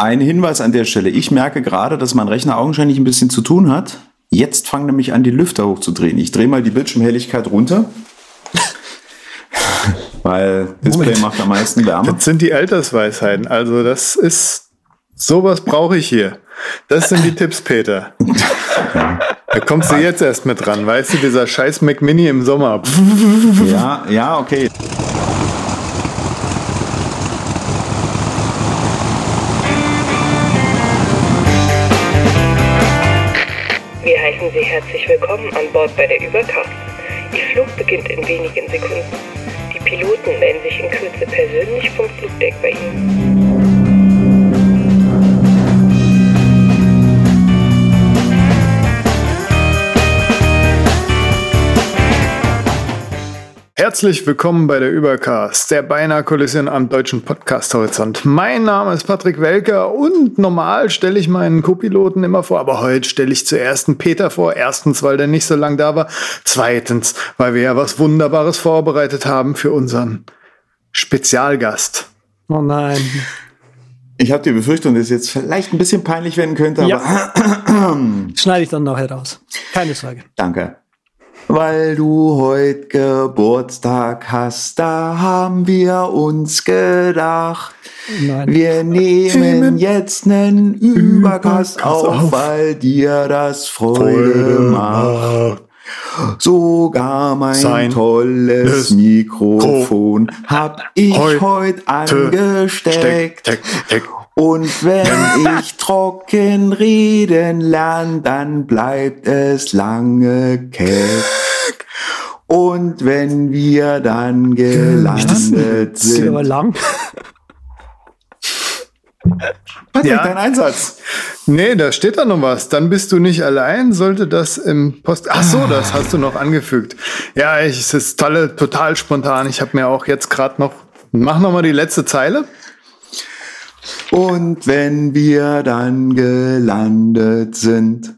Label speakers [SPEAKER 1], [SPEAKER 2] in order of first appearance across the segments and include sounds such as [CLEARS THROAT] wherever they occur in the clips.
[SPEAKER 1] Ein Hinweis an der Stelle. Ich merke gerade, dass mein Rechner augenscheinlich ein bisschen zu tun hat. Jetzt fangen nämlich an, die Lüfter hochzudrehen. Ich drehe mal die Bildschirmhelligkeit runter. [LAUGHS] Weil Display Moment. macht am meisten Wärme.
[SPEAKER 2] Das sind die Altersweisheiten. Also das ist, sowas brauche ich hier. Das sind die Tipps, Peter. [LAUGHS] Da kommst du jetzt erst mit dran, weißt du, dieser scheiß Mac Mini im Sommer.
[SPEAKER 1] Ja, ja, okay.
[SPEAKER 3] Bei der Übercast. Ihr Flug beginnt in wenigen Sekunden. Die Piloten melden sich in Kürze persönlich vom Flugdeck bei Ihnen.
[SPEAKER 2] Herzlich willkommen bei der Übercast, der beinahe Kollision am deutschen Podcast-Horizont. Mein Name ist Patrick Welker und normal stelle ich meinen Co-Piloten immer vor, aber heute stelle ich zuerst einen Peter vor. Erstens, weil der nicht so lang da war. Zweitens, weil wir ja was Wunderbares vorbereitet haben für unseren Spezialgast.
[SPEAKER 4] Oh nein.
[SPEAKER 1] Ich habe die Befürchtung, dass es jetzt vielleicht ein bisschen peinlich werden könnte, aber. Ja. [CLEARS THROAT]
[SPEAKER 4] Schneide ich dann nachher raus. Keine Frage.
[SPEAKER 1] Danke weil du heute Geburtstag hast, da haben wir uns gedacht. Nein. Wir nehmen jetzt nen Übercast auf, weil dir das Freude macht. Sogar mein Sein tolles Mikrofon hab ich heute angesteckt. Und wenn [LAUGHS] ich trocken reden lerne, dann bleibt es lange keck. Und wenn wir dann gelandet das sind.
[SPEAKER 4] Aber lang.
[SPEAKER 2] Patrick, ja. dein Einsatz. Nee, da steht da noch was. Dann bist du nicht allein, sollte das im Post. Ach so, das hast du noch angefügt. Ja, ich, es ist tolle, total spontan. Ich habe mir auch jetzt gerade noch. Mach noch mal die letzte Zeile.
[SPEAKER 1] Und wenn wir dann gelandet sind.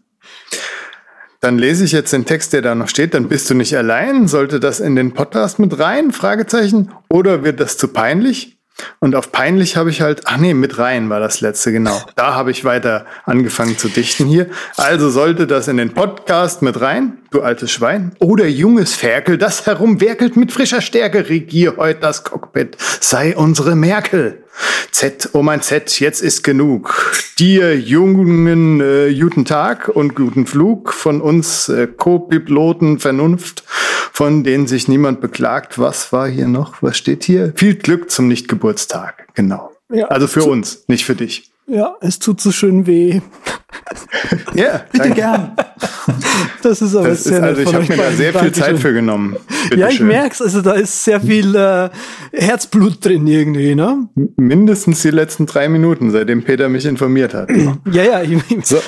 [SPEAKER 2] Dann lese ich jetzt den Text, der da noch steht. Dann bist du nicht allein. Sollte das in den Podcast mit rein? Fragezeichen. Oder wird das zu peinlich? Und auf peinlich habe ich halt, ach nee, mit rein war das letzte, genau. Da habe ich weiter angefangen zu dichten hier. Also sollte das in den Podcast mit rein, du altes Schwein. Oder junges Ferkel, das herumwerkelt mit frischer Stärke, regier heute das Cockpit, sei unsere Merkel. Z, oh mein Z, jetzt ist genug. Dir jungen äh, guten Tag und guten Flug von uns äh, Co-Piloten Vernunft, von denen sich niemand beklagt. Was war hier noch? Was steht hier? Viel Glück zum Nichtgeburtstag. Genau. Ja, also für uns, nicht für dich.
[SPEAKER 4] Ja, es tut so schön weh.
[SPEAKER 2] Ja, [LAUGHS] bitte gern. [LAUGHS]
[SPEAKER 4] Das ist aber
[SPEAKER 2] das sehr ist, Also ich habe mir da sehr viel Zeit für genommen.
[SPEAKER 4] Bitte ja, ich schön. merk's. Also da ist sehr viel äh, Herzblut drin irgendwie, ne?
[SPEAKER 2] Mindestens die letzten drei Minuten, seitdem Peter mich informiert hat. [CLEARS THROAT]
[SPEAKER 4] ja, ja. Ich,
[SPEAKER 2] so.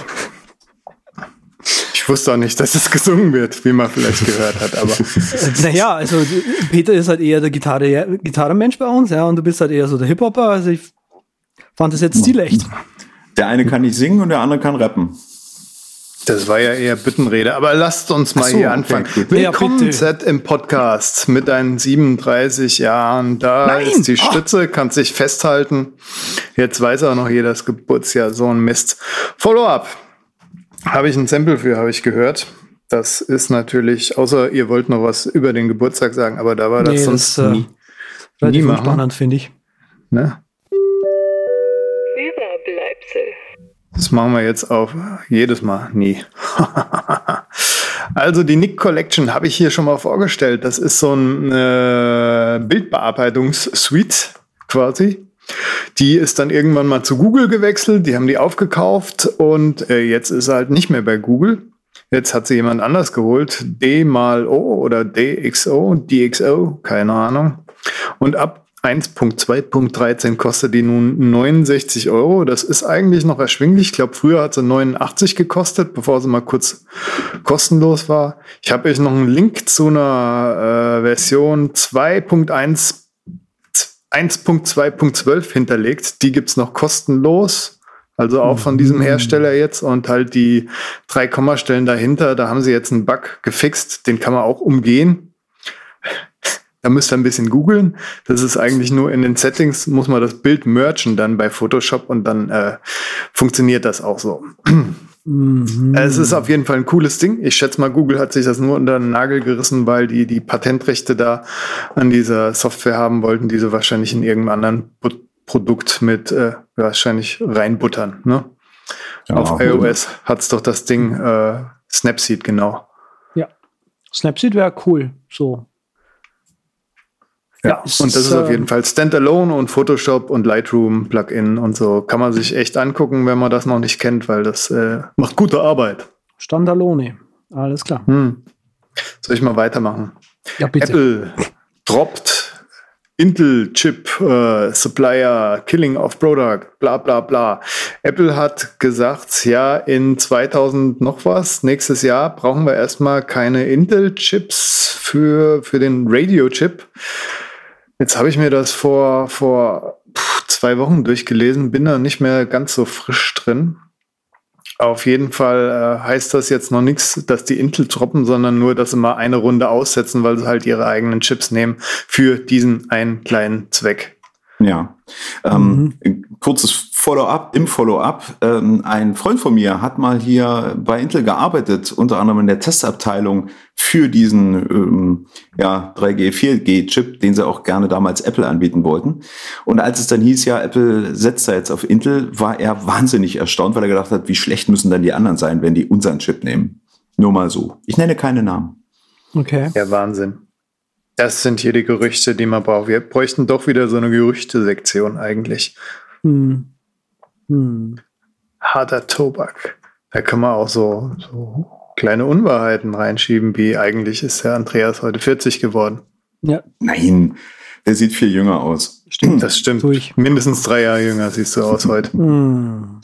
[SPEAKER 2] Ich wusste auch nicht, dass es gesungen wird, wie man vielleicht gehört hat, aber.
[SPEAKER 4] naja, also Peter ist halt eher der Gitarre, Gitarrenmensch bei uns, ja, und du bist halt eher so der Hip-Hopper. Also ich fand das jetzt stilecht.
[SPEAKER 1] Der eine kann nicht singen und der andere kann rappen.
[SPEAKER 2] Das war ja eher Bittenrede, aber lasst uns mal so, hier anfangen. Okay, Willkommen ja, im Podcast mit deinen 37 Jahren. Da Nein. ist die Stütze, oh. kann sich festhalten. Jetzt weiß auch noch jeder das Geburtsjahr, so ein Mist. Follow-up. Habe ich ein Sample für, habe ich gehört. Das ist natürlich, außer ihr wollt noch was über den Geburtstag sagen, aber da war das nee, sonst das, nie.
[SPEAKER 4] Äh, nie spannend, finde ich.
[SPEAKER 2] Ne? Das machen wir jetzt auf jedes Mal. Nie. [LAUGHS] also die Nick Collection habe ich hier schon mal vorgestellt. Das ist so ein äh, Bildbearbeitungssuite quasi. Die ist dann irgendwann mal zu Google gewechselt. Die haben die aufgekauft und äh, jetzt ist er halt nicht mehr bei Google. Jetzt hat sie jemand anders geholt. D mal O oder DXO, DXO, keine Ahnung. Und ab 1.2.13 kostet die nun 69 Euro. Das ist eigentlich noch erschwinglich. Ich glaube, früher hat sie 89 gekostet, bevor sie mal kurz kostenlos war. Ich habe euch noch einen Link zu einer äh, Version 2.1 1.2.12 hinterlegt. Die gibt's noch kostenlos. Also auch von diesem mhm. Hersteller jetzt und halt die drei Kommastellen dahinter. Da haben sie jetzt einen Bug gefixt. Den kann man auch umgehen Da müsst ihr ein bisschen googeln. Das ist eigentlich nur in den Settings, muss man das Bild merchen dann bei Photoshop und dann äh, funktioniert das auch so.
[SPEAKER 4] Mhm.
[SPEAKER 2] Es ist auf jeden Fall ein cooles Ding. Ich schätze mal, Google hat sich das nur unter den Nagel gerissen, weil die die Patentrechte da an dieser Software haben wollten, die sie wahrscheinlich in irgendeinem anderen Bu Produkt mit äh, wahrscheinlich reinbuttern. Ne?
[SPEAKER 1] Ja,
[SPEAKER 2] Auf iOS hat's doch das Ding äh, Snapseed, genau.
[SPEAKER 4] Snapseed wäre cool. So. Ja,
[SPEAKER 2] und das
[SPEAKER 4] ist,
[SPEAKER 2] ist auf jeden Fall Standalone und Photoshop und Lightroom Plugin und so. Kann man sich echt angucken, wenn man das noch nicht kennt, weil das äh, macht gute Arbeit.
[SPEAKER 4] Standalone. Alles klar.
[SPEAKER 2] Hm. Soll ich mal weitermachen?
[SPEAKER 4] Ja, bitte.
[SPEAKER 2] Apple droppt Intel Chip äh, Supplier Killing of Product, bla bla bla. Apple hat gesagt, ja, in 2000 noch was, nächstes Jahr brauchen wir erstmal keine Intel Chips für, für den Radio Chip. Jetzt habe ich mir das vor, vor zwei Wochen durchgelesen, bin da nicht mehr ganz so frisch drin. Auf jeden Fall äh, heißt das jetzt noch nichts, dass die Intel droppen, sondern nur, dass sie mal eine Runde aussetzen, weil sie halt ihre eigenen Chips nehmen für diesen einen kleinen Zweck.
[SPEAKER 1] Ja. Ähm, Kurzes Follow-up, im Follow-up. Ähm, ein Freund von mir hat mal hier bei Intel gearbeitet, unter anderem in der Testabteilung für diesen ähm, ja, 3G, 4G-Chip, den sie auch gerne damals Apple anbieten wollten. Und als es dann hieß, ja, Apple setzt da jetzt auf Intel, war er wahnsinnig erstaunt, weil er gedacht hat, wie schlecht müssen dann die anderen sein, wenn die unseren Chip nehmen. Nur mal so. Ich nenne keine Namen.
[SPEAKER 4] Okay.
[SPEAKER 2] Ja, Wahnsinn. Das sind hier die Gerüchte, die man braucht. Wir bräuchten doch wieder so eine Gerüchte-Sektion eigentlich.
[SPEAKER 4] Hm. Hm.
[SPEAKER 2] Harter Tobak. Da kann man auch so, so kleine Unwahrheiten reinschieben, wie eigentlich ist der Andreas heute 40 geworden.
[SPEAKER 4] Ja,
[SPEAKER 1] Nein, der sieht viel jünger aus.
[SPEAKER 4] stimmt.
[SPEAKER 2] Das stimmt.
[SPEAKER 4] Tu ich.
[SPEAKER 2] Mindestens drei Jahre jünger siehst du aus heute.
[SPEAKER 4] Hm.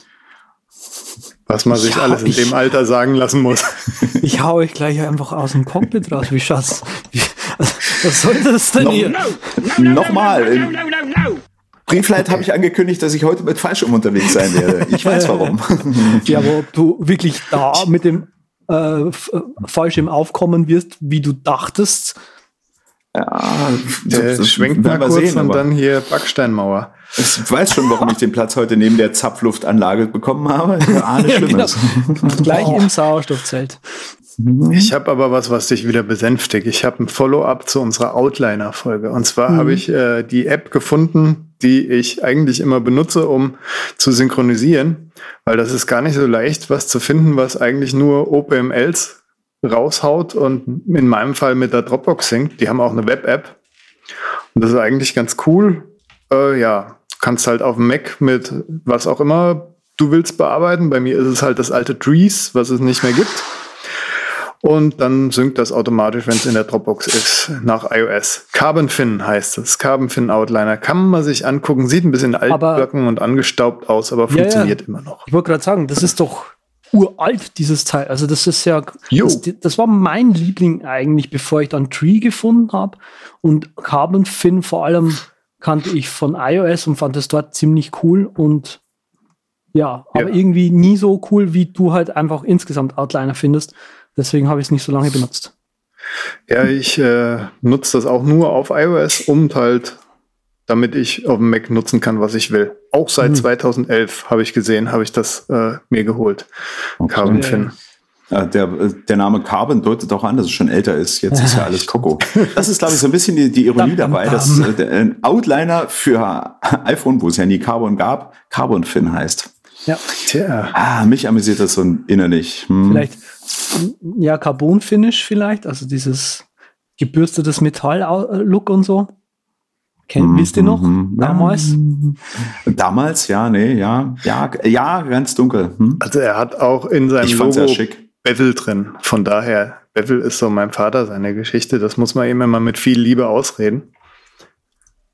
[SPEAKER 2] Was man sich
[SPEAKER 4] Ja,
[SPEAKER 2] alles in
[SPEAKER 4] ich-
[SPEAKER 2] dem Alter sagen lassen muss.
[SPEAKER 4] Ich hau euch gleich einfach aus dem Cockpit raus, wie Schatz. Wie, also, was soll das denn
[SPEAKER 1] Noch-
[SPEAKER 4] hier?
[SPEAKER 1] Nochmal. Im Briefleit habe ich angekündigt, dass ich heute mit Fallschirm unterwegs sein werde. Ich weiß warum. [LAUGHS]
[SPEAKER 4] Ja, aber ob du wirklich da mit dem äh, äh, Fallschirm aufkommen wirst, wie du dachtest.
[SPEAKER 1] Ja,
[SPEAKER 2] Der
[SPEAKER 1] das
[SPEAKER 2] schwenkt mal kurz
[SPEAKER 1] sehen,
[SPEAKER 2] und
[SPEAKER 1] aber
[SPEAKER 2] dann hier Backsteinmauer.
[SPEAKER 1] Ich weiß schon, warum ich den Platz heute neben der Zapfluftanlage bekommen habe. [LAUGHS] Ja, alles
[SPEAKER 4] Ja,
[SPEAKER 1] Schlimmes. [LAUGHS]
[SPEAKER 4] Gleich im Sauerstoffzelt.
[SPEAKER 2] Ich habe aber was, was dich wieder besänftigt. Ich habe ein Follow-up zu unserer Outliner-Folge. Und zwar habe ich äh, die App gefunden, die ich eigentlich immer benutze, um zu synchronisieren. Weil das ist gar nicht so leicht, was zu finden, was eigentlich nur OPMLs raushaut und in meinem Fall mit der Dropbox singt. Die haben auch eine Web-App. Und das ist eigentlich ganz cool. Äh, ja, kannst halt auf dem Mac mit was auch immer du willst bearbeiten. Bei mir ist es halt das alte Trees, was es nicht mehr gibt. Und dann synkt das automatisch, wenn es in der Dropbox ist, nach iOS. Carbon Fin heißt es. Carbon Fin Outliner. Kann man sich angucken. Sieht ein bisschen altbacken und angestaubt aus, aber
[SPEAKER 4] Ja, ja.
[SPEAKER 2] funktioniert immer noch.
[SPEAKER 4] Ich wollte gerade sagen, das ist doch uralt, dieses Teil. Also das ist ja, das, das war mein Liebling eigentlich, bevor ich dann Tree gefunden habe. Und Carbon Fin vor allem kannte ich von iOS und fand es dort ziemlich cool und ja, aber
[SPEAKER 2] Ja.
[SPEAKER 4] irgendwie nie so cool, wie du halt einfach insgesamt Outliner findest. Deswegen habe ich es nicht so lange benutzt.
[SPEAKER 2] Ja, ich äh, nutze das auch nur auf iOS und halt, damit ich auf dem Mac nutzen kann, was ich will. Auch seit
[SPEAKER 4] Mhm.
[SPEAKER 2] 2011 habe ich gesehen, habe ich das äh, mir geholt. Carbon
[SPEAKER 4] Ja,
[SPEAKER 2] Fin.
[SPEAKER 1] Ja, der, der Name Carbon deutet auch an, dass es schon älter ist. Jetzt ist ja alles Coco. [LAUGHS] Das ist, glaube ich, so ein bisschen die, die Ironie
[SPEAKER 4] Dam, dam,
[SPEAKER 1] dabei, dass äh, ein Outliner für iPhone, wo es ja nie Carbon gab, Carbon Fin heißt.
[SPEAKER 4] Ja,
[SPEAKER 2] Tja.
[SPEAKER 1] Ah, mich amüsiert das so innerlich. Hm.
[SPEAKER 4] vielleicht, ja, Carbon Finish vielleicht, also dieses gebürstetes Metall-Look und so. Kennt, wisst ihr noch?
[SPEAKER 1] Mhm.
[SPEAKER 4] Damals?
[SPEAKER 1] Damals, ja, nee, ja, ja, ja, ganz dunkel. Hm?
[SPEAKER 2] Also er hat auch in seinem
[SPEAKER 1] Ich
[SPEAKER 2] Logo
[SPEAKER 1] schick.
[SPEAKER 2] Bevel drin. Von daher, Bevel ist so mein Vater, seine Geschichte. Das muss man ihm immer mit viel Liebe ausreden.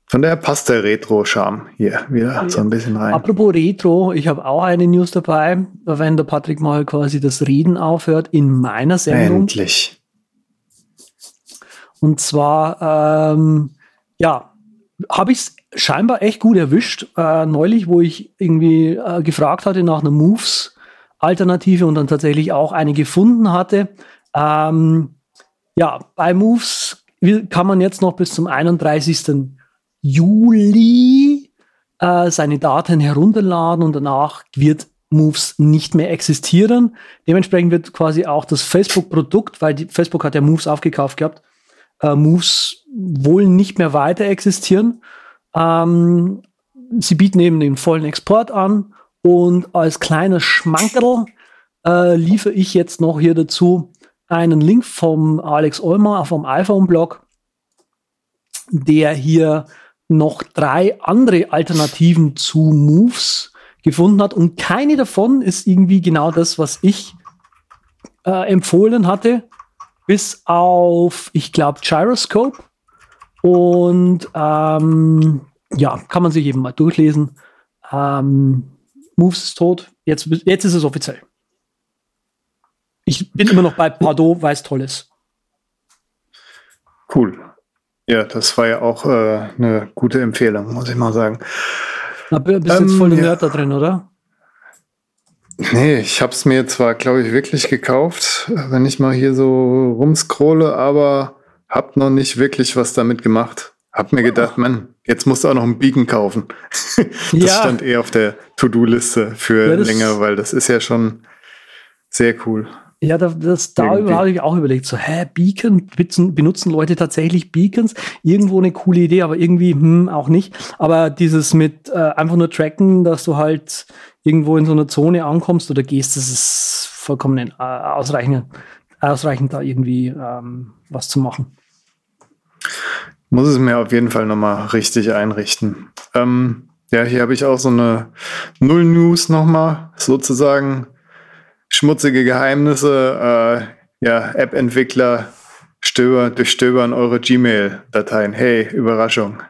[SPEAKER 2] Von daher passt der Retro-Charme hier wieder so ein bisschen rein.
[SPEAKER 4] Apropos Retro, ich habe auch eine News dabei, wenn der Patrick mal quasi das Reden aufhört in meiner Sendung.
[SPEAKER 2] Endlich.
[SPEAKER 4] Und zwar, ähm, ja, habe ich es scheinbar echt gut erwischt. Äh, neulich, wo ich irgendwie äh, gefragt hatte nach einer Moves-Alternative und dann tatsächlich auch eine gefunden hatte. Ähm, ja, bei Moves kann man jetzt noch bis zum 31. Juli äh, seine Daten herunterladen und danach wird Moves nicht mehr existieren. Dementsprechend wird quasi auch das Facebook-Produkt, weil die, Facebook hat ja Moves aufgekauft gehabt, äh, Moves wohl nicht mehr weiter existieren. Ähm, sie bieten eben den vollen Export an und als kleiner Schmankerl äh, liefere ich jetzt noch hier dazu einen Link vom Alex Olmer vom iPhone-Blog, der hier noch drei andere Alternativen zu Moves gefunden hat. Und keine davon ist irgendwie genau das, was ich äh, empfohlen hatte. Bis auf, ich glaube, Gyroscope. Und ähm, ja, kann man sich eben mal durchlesen. Ähm, Moves ist tot. Jetzt, jetzt ist es offiziell. Ich bin immer noch bei Pardo, weil es toll ist.
[SPEAKER 2] Cool. Ja, das war ja auch äh, eine gute Empfehlung, muss ich mal sagen.
[SPEAKER 4] Na, bist ähm, jetzt voll der ja. Nerd da drin, oder?
[SPEAKER 2] Nee, ich habe es mir zwar, glaube ich, wirklich gekauft, wenn ich mal hier so rumscrolle, aber hab noch nicht wirklich was damit gemacht. Hab mir gedacht, man, jetzt musst du auch noch ein Beacon kaufen. [LAUGHS] das ja. stand eh auf der To-Do-Liste für ja, länger, weil das ist ja schon sehr cool.
[SPEAKER 4] Ja, das, das da habe ich auch überlegt, so, hä, Beacon, benutzen, benutzen Leute tatsächlich Beacons? Irgendwo eine coole Idee, aber irgendwie, hm, auch nicht. Aber dieses mit äh, einfach nur tracken, dass du halt irgendwo in so einer Zone ankommst oder gehst, das ist vollkommen äh, ausreichend, ausreichend da irgendwie ähm, was zu machen.
[SPEAKER 2] Muss es mir auf jeden Fall nochmal richtig einrichten. Ähm, ja, hier habe ich auch so eine Null-News nochmal, sozusagen schmutzige Geheimnisse. Äh, ja, App-Entwickler stöber, durchstöbern eure Gmail-Dateien. Hey, Überraschung.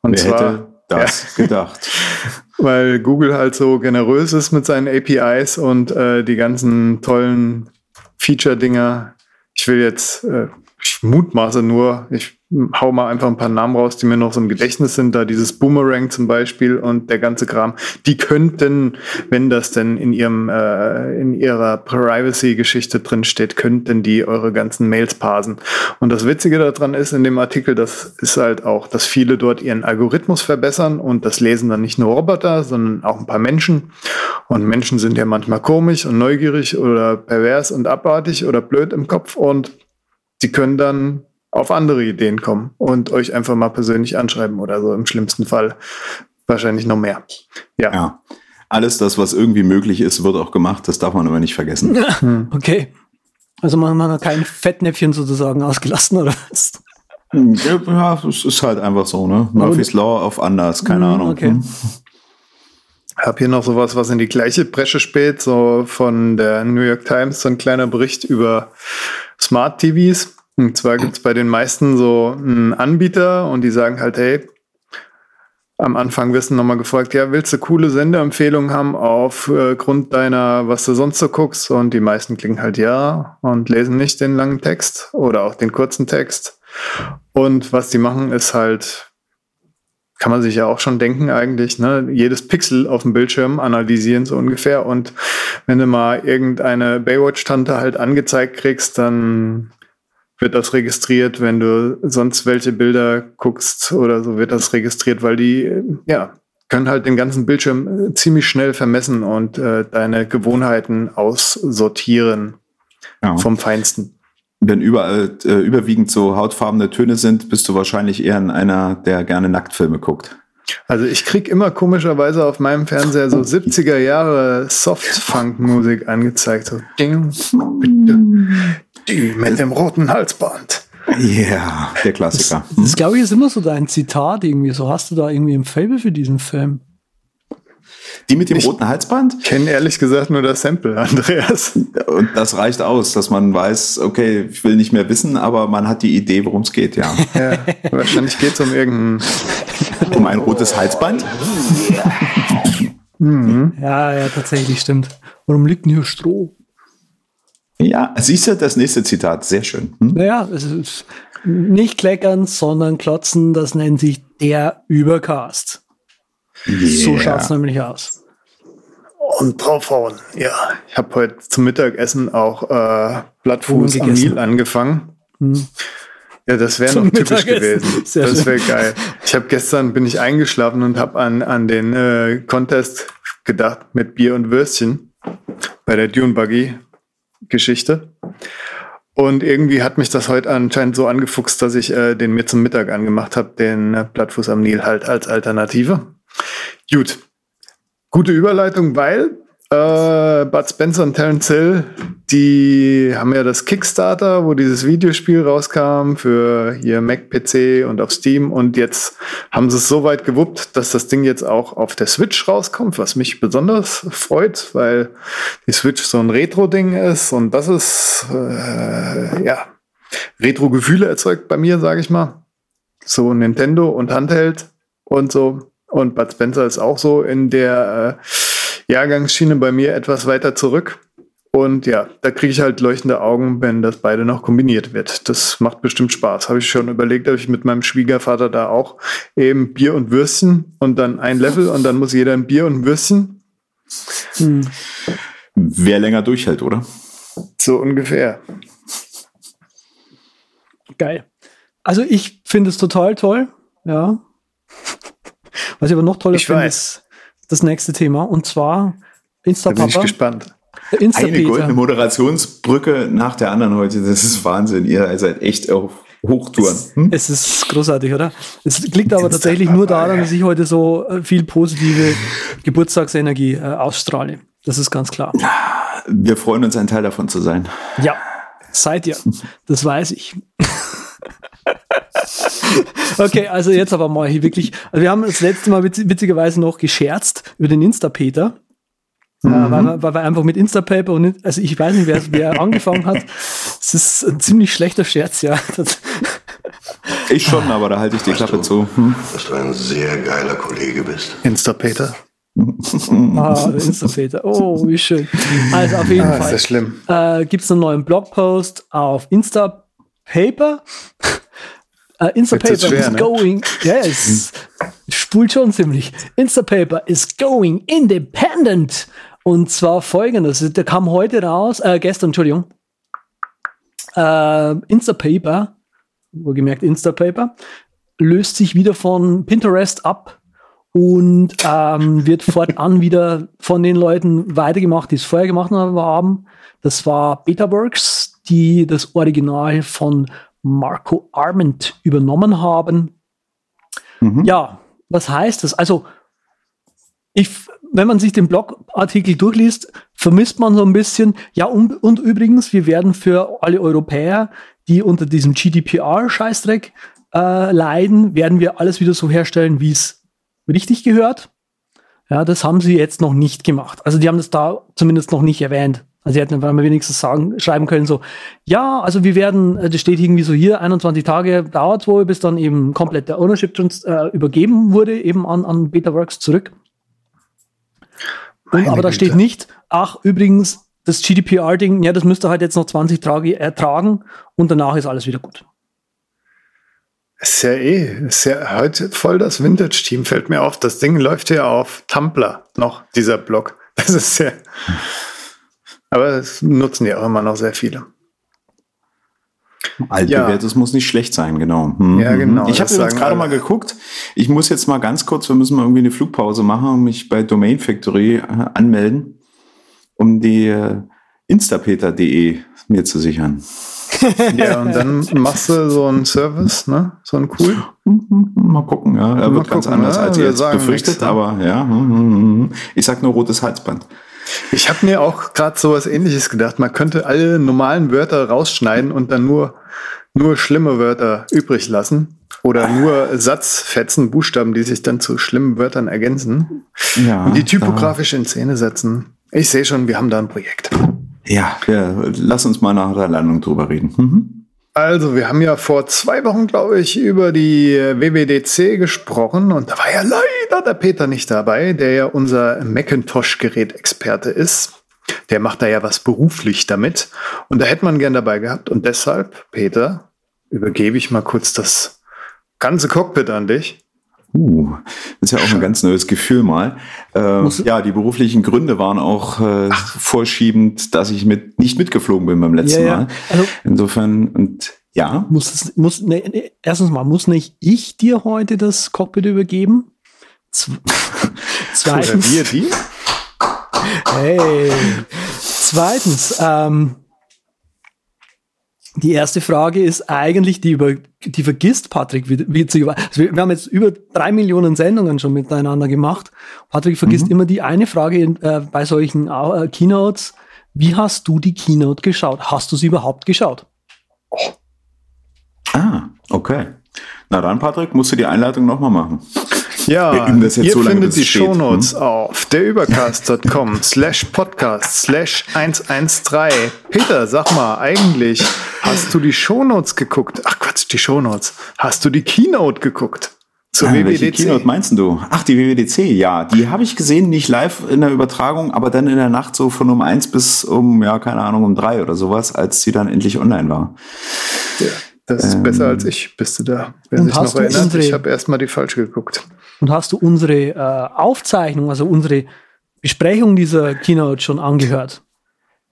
[SPEAKER 1] Und Wer zwar, hätte das ja, gedacht? [LAUGHS]
[SPEAKER 2] weil Google halt so generös ist mit seinen APIs und äh, die ganzen tollen Feature-Dinger. Ich will jetzt, äh, ich mutmaße nur, ich hau mal einfach ein paar Namen raus, die mir noch so im Gedächtnis sind, da dieses Boomerang zum Beispiel und der ganze Kram, die könnten, wenn das denn in ihrem äh, in ihrer Privacy-Geschichte drin steht, könnten die eure ganzen Mails parsen. Und das Witzige daran ist in dem Artikel, das ist halt auch, dass viele dort ihren Algorithmus verbessern und das lesen dann nicht nur Roboter, sondern auch ein paar Menschen. Und Menschen sind ja manchmal komisch und neugierig oder pervers und abartig oder blöd im Kopf und die können dann auf andere Ideen kommen und euch einfach mal persönlich anschreiben oder so im schlimmsten Fall wahrscheinlich noch mehr.
[SPEAKER 1] Ja. ja. Alles das, was irgendwie möglich ist, wird auch gemacht. Das darf man aber nicht vergessen. [LAUGHS]
[SPEAKER 4] Hm. Okay. Also man hat kein Fettnäpfchen sozusagen ausgelassen oder was?
[SPEAKER 1] Ja, es ist halt einfach so, ne? Murphy's Law auf anders, keine hm, Ahnung.
[SPEAKER 4] Okay. Hm.
[SPEAKER 2] Hab hier noch sowas, was in die gleiche Bresche spät, so von der New York Times, so ein kleiner Bericht über Smart TVs. Und zwar gibt es bei den meisten so einen Anbieter und die sagen halt, hey, am Anfang wirst du nochmal gefragt, ja, willst du coole Sendeempfehlungen haben aufgrund äh, deiner, was du sonst so guckst? Und die meisten klicken halt ja und lesen nicht den langen Text oder auch den kurzen Text. Und was die machen, ist halt, kann man sich ja auch schon denken eigentlich, ne, jedes Pixel auf dem Bildschirm analysieren so ungefähr. Und wenn du mal irgendeine Baywatch-Tante halt angezeigt kriegst, dann wird das registriert, wenn du sonst welche Bilder guckst oder so wird das registriert, weil die, ja, können halt den ganzen Bildschirm äh, ziemlich schnell vermessen und äh, deine Gewohnheiten aussortieren ja. vom Feinsten.
[SPEAKER 1] Wenn überall äh, überwiegend so hautfarbene Töne sind, bist du wahrscheinlich eher in einer, der gerne Nacktfilme guckt.
[SPEAKER 2] Also ich krieg immer komischerweise auf meinem Fernseher so 70er Jahre Soft-Funk-Musik angezeigt. So die mit dem roten Halsband.
[SPEAKER 1] Ja, yeah, der Klassiker.
[SPEAKER 4] Das, das glaube ich ist immer so dein Zitat irgendwie. So hast du da irgendwie ein Fable für diesen Film.
[SPEAKER 1] Die mit dem ich roten Halsband?
[SPEAKER 2] kenne ehrlich gesagt nur das Sample, Andreas.
[SPEAKER 1] Und das reicht aus, dass man weiß, okay, ich will nicht mehr wissen, aber man hat die Idee, worum es geht, ja.
[SPEAKER 2] ja. Wahrscheinlich geht es um irgendein...
[SPEAKER 1] Um ein rotes Halsband?
[SPEAKER 4] mhm. Ja, ja, tatsächlich, stimmt. Warum liegt denn hier Stroh?
[SPEAKER 1] Ja, siehst du das nächste Zitat, sehr schön.
[SPEAKER 4] Hm? Naja, es ist nicht kleckern, sondern klotzen, das nennt sich der Übercast. Yeah. So schaut es nämlich aus.
[SPEAKER 2] Und draufhauen, ja. Ich habe heute zum Mittagessen auch äh, Blattfuß am Nil angefangen. Hm. Ja, das wäre noch typisch gewesen. Sehr das wäre geil. Ich habe gestern bin ich eingeschlafen und habe an, an den äh, Contest gedacht mit Bier und Würstchen bei der Dune Buggy Geschichte. Und irgendwie hat mich das heute anscheinend so angefuchst, dass ich äh, den mir zum Mittag angemacht habe, den äh, Blattfuß am Nil halt als Alternative. Gut. Gute Überleitung, weil äh, Bud Spencer und Terence Hill, die haben ja das Kickstarter, wo dieses Videospiel rauskam für hier Mac, PC und auf Steam. Und jetzt haben sie es so weit gewuppt, dass das Ding jetzt auch auf der Switch rauskommt, was mich besonders freut, weil die Switch so ein Retro-Ding ist und das ist, äh, ja, Retro-Gefühle erzeugt bei mir, sage ich mal. So Nintendo und Handheld und so. Und Bud Spencer ist auch so in der äh, Jahrgangsschiene bei mir etwas weiter zurück. Und ja, da kriege ich halt leuchtende Augen, wenn das beide noch kombiniert wird. Das macht bestimmt Spaß. Habe ich schon überlegt, ob ich mit meinem Schwiegervater da auch eben Bier und Würstchen und dann ein Level und dann muss jeder ein Bier und Würstchen.
[SPEAKER 1] Hm. Wer länger durchhält, oder?
[SPEAKER 2] So ungefähr.
[SPEAKER 4] Geil. Also ich finde es total toll, ja. Was ich aber noch toller finde, ist das nächste Thema und zwar
[SPEAKER 2] Instapapa. Da bin ich gespannt.
[SPEAKER 1] Insta Eine goldene Moderationsbrücke nach der anderen heute. Das ist Wahnsinn. Ihr seid echt auf Hochtouren.
[SPEAKER 4] Hm? Es, ist großartig, oder? Es liegt aber tatsächlich nur daran, dass ich heute so äh, viel positive Geburtstagsenergie äh, ausstrahle. Das ist ganz klar.
[SPEAKER 1] Wir freuen uns, ein Teil davon zu sein.
[SPEAKER 4] Ja, seid ihr. Das weiß ich. [LAUGHS] okay, also jetzt aber mal hier wirklich. Also wir haben das letzte Mal witz witzigerweise noch gescherzt über den Insta-Peter. Mhm. Äh, weil, wir, weil wir einfach mit Instapaper und also ich weiß nicht, wer, wer [LAUGHS] angefangen hat. Es ist ein ziemlich schlechter Scherz, ja. Das
[SPEAKER 1] ich schon, aber da halte ich die weißt Klappe du, zu. Hm?
[SPEAKER 5] Dass du ein sehr geiler Kollege bist.
[SPEAKER 2] Instapater.
[SPEAKER 4] ah, Instapater. Oh, wie schön. Also auf jeden ah, Fall.
[SPEAKER 2] Ist schlimm.
[SPEAKER 4] Äh, Gibt es einen neuen Blogpost auf Instapaper. Uh, Instapaper schwer, is ne? going. Yes. spult schon ziemlich. Instapaper is going independent. Und zwar folgendes. Der kam heute raus, äh, gestern, Entschuldigung. Äh, Instapaper, wohlgemerkt Instapaper, löst sich wieder von Pinterest ab und ähm, wird [LAUGHS] fortan wieder von den Leuten weitergemacht, die es vorher gemacht haben. Das war Betaworks, die das Original von Marco Arment übernommen haben. Mhm. Ja, was heißt das? Also, ich, wenn man sich den Blogartikel durchliest, vermisst man so ein bisschen, ja, und, und übrigens, wir werden für alle Europäer, die unter diesem GDPR-Scheißdreck äh, leiden, werden wir alles wieder so herstellen, wie es richtig gehört. Ja, das haben sie jetzt noch nicht gemacht. Also die haben das da zumindest noch nicht erwähnt. Also sie hätten einfach wenigstens sagen, schreiben können, so, ja, also wir werden, äh, das steht irgendwie so hier, 21 Tage dauert wohl, bis dann eben komplett der Ownership äh, übergeben wurde, eben an, an BetaWorks zurück. Und, aber da steht nicht, ach, übrigens, das GDPR-Ding, ja, das müsste halt jetzt noch 20 Tage ertragen und danach ist alles wieder gut.
[SPEAKER 2] Ja eh, ja heute voll das Vintage-Team, fällt mir auf. Das Ding läuft ja auf Tumblr noch, dieser Blog. Das ist ja. Aber es nutzen ja auch immer noch sehr viele.
[SPEAKER 1] Altbewährtes ja. muss nicht schlecht sein, genau.
[SPEAKER 2] Hm. Ja, genau.
[SPEAKER 1] Ich habe jetzt gerade mal geguckt. Ich muss jetzt mal ganz kurz, wir müssen mal irgendwie eine Flugpause machen und mich bei Domain Factory äh, anmelden, um die äh, instapeter.de mir zu sichern. [LAUGHS]
[SPEAKER 2] ja, und dann machst du so einen Service, ne? So einen cool. [LAUGHS]
[SPEAKER 1] Mal gucken, ja. Er wird ganz anders ja, als ihr jetzt befürchtet, nichts, aber ja. Hm, hm, hm, ich sag nur rotes Halsband.
[SPEAKER 2] Ich habe mir auch gerade so was ähnliches gedacht. Man könnte alle normalen Wörter rausschneiden und dann nur, nur schlimme Wörter übrig lassen. Oder nur Satzfetzen, Buchstaben, die sich dann zu schlimmen Wörtern ergänzen. Ja, und die typografisch in Szene setzen. Ich sehe schon, wir haben da ein Projekt.
[SPEAKER 1] Ja, ja, lass uns mal nach der Landung drüber reden. Mhm.
[SPEAKER 2] Also, wir haben ja vor zwei Wochen, glaube ich, über die WWDC gesprochen und da war ja leider der Peter nicht dabei, der ja unser Macintosh-Gerät-Experte ist. Der macht da ja was beruflich damit und da hätte man gern dabei gehabt und deshalb, Peter, übergebe ich mal kurz das ganze Cockpit an dich.
[SPEAKER 1] Uh, das ist ja auch ein ganz neues Gefühl mal. Äh, ja, die beruflichen Gründe waren auch äh, vorschiebend, dass ich mit nicht mitgeflogen bin beim letzten
[SPEAKER 4] Ja, ja.
[SPEAKER 1] Mal.
[SPEAKER 4] Also-
[SPEAKER 1] Insofern und ja,
[SPEAKER 4] Muss es, muss, ne, ne, erstens mal, muss nicht ich dir heute das Cockpit übergeben? Z [LAUGHS]
[SPEAKER 2] Oder
[SPEAKER 4] zweitens,
[SPEAKER 2] wir die?
[SPEAKER 4] hey. zweitens, ähm, die erste Frage ist eigentlich, die, über, die vergisst Patrick wit- witzigerweise. Also wir, wir haben jetzt über drei Millionen Sendungen schon miteinander gemacht. Patrick vergisst immer die eine Frage in, äh, bei solchen äh, Keynotes. Wie hast du die Keynote geschaut? Hast du sie überhaupt geschaut?
[SPEAKER 1] ah, okay. Na dann, Patrick, musst du die Einleitung nochmal machen. Wir
[SPEAKER 2] Ja,
[SPEAKER 1] üben das jetzt
[SPEAKER 2] ihr
[SPEAKER 1] so lange,
[SPEAKER 2] findet die
[SPEAKER 1] es steht. Hm?
[SPEAKER 2] Shownotes auf derübercast.com [LAUGHS] slash podcast slash 113. Peter, sag mal, eigentlich hast du die Shownotes geguckt? Ach Quatsch, die Shownotes. Hast du die Keynote geguckt? Zur
[SPEAKER 1] Ah, welche
[SPEAKER 2] WWDC?
[SPEAKER 1] Keynote meinst du? Ach, die WWDC, ja. Die habe ich gesehen, nicht live in der Übertragung, aber dann in der Nacht so von um eins bis um, ja, keine Ahnung, um drei oder sowas, als sie dann endlich online war.
[SPEAKER 2] Das ist besser als ich, bist du da. Wer sich noch erinnert, ich habe erstmal die falsche geguckt.
[SPEAKER 4] Und hast du unsere äh, Aufzeichnung, also unsere Besprechung dieser Keynote schon angehört?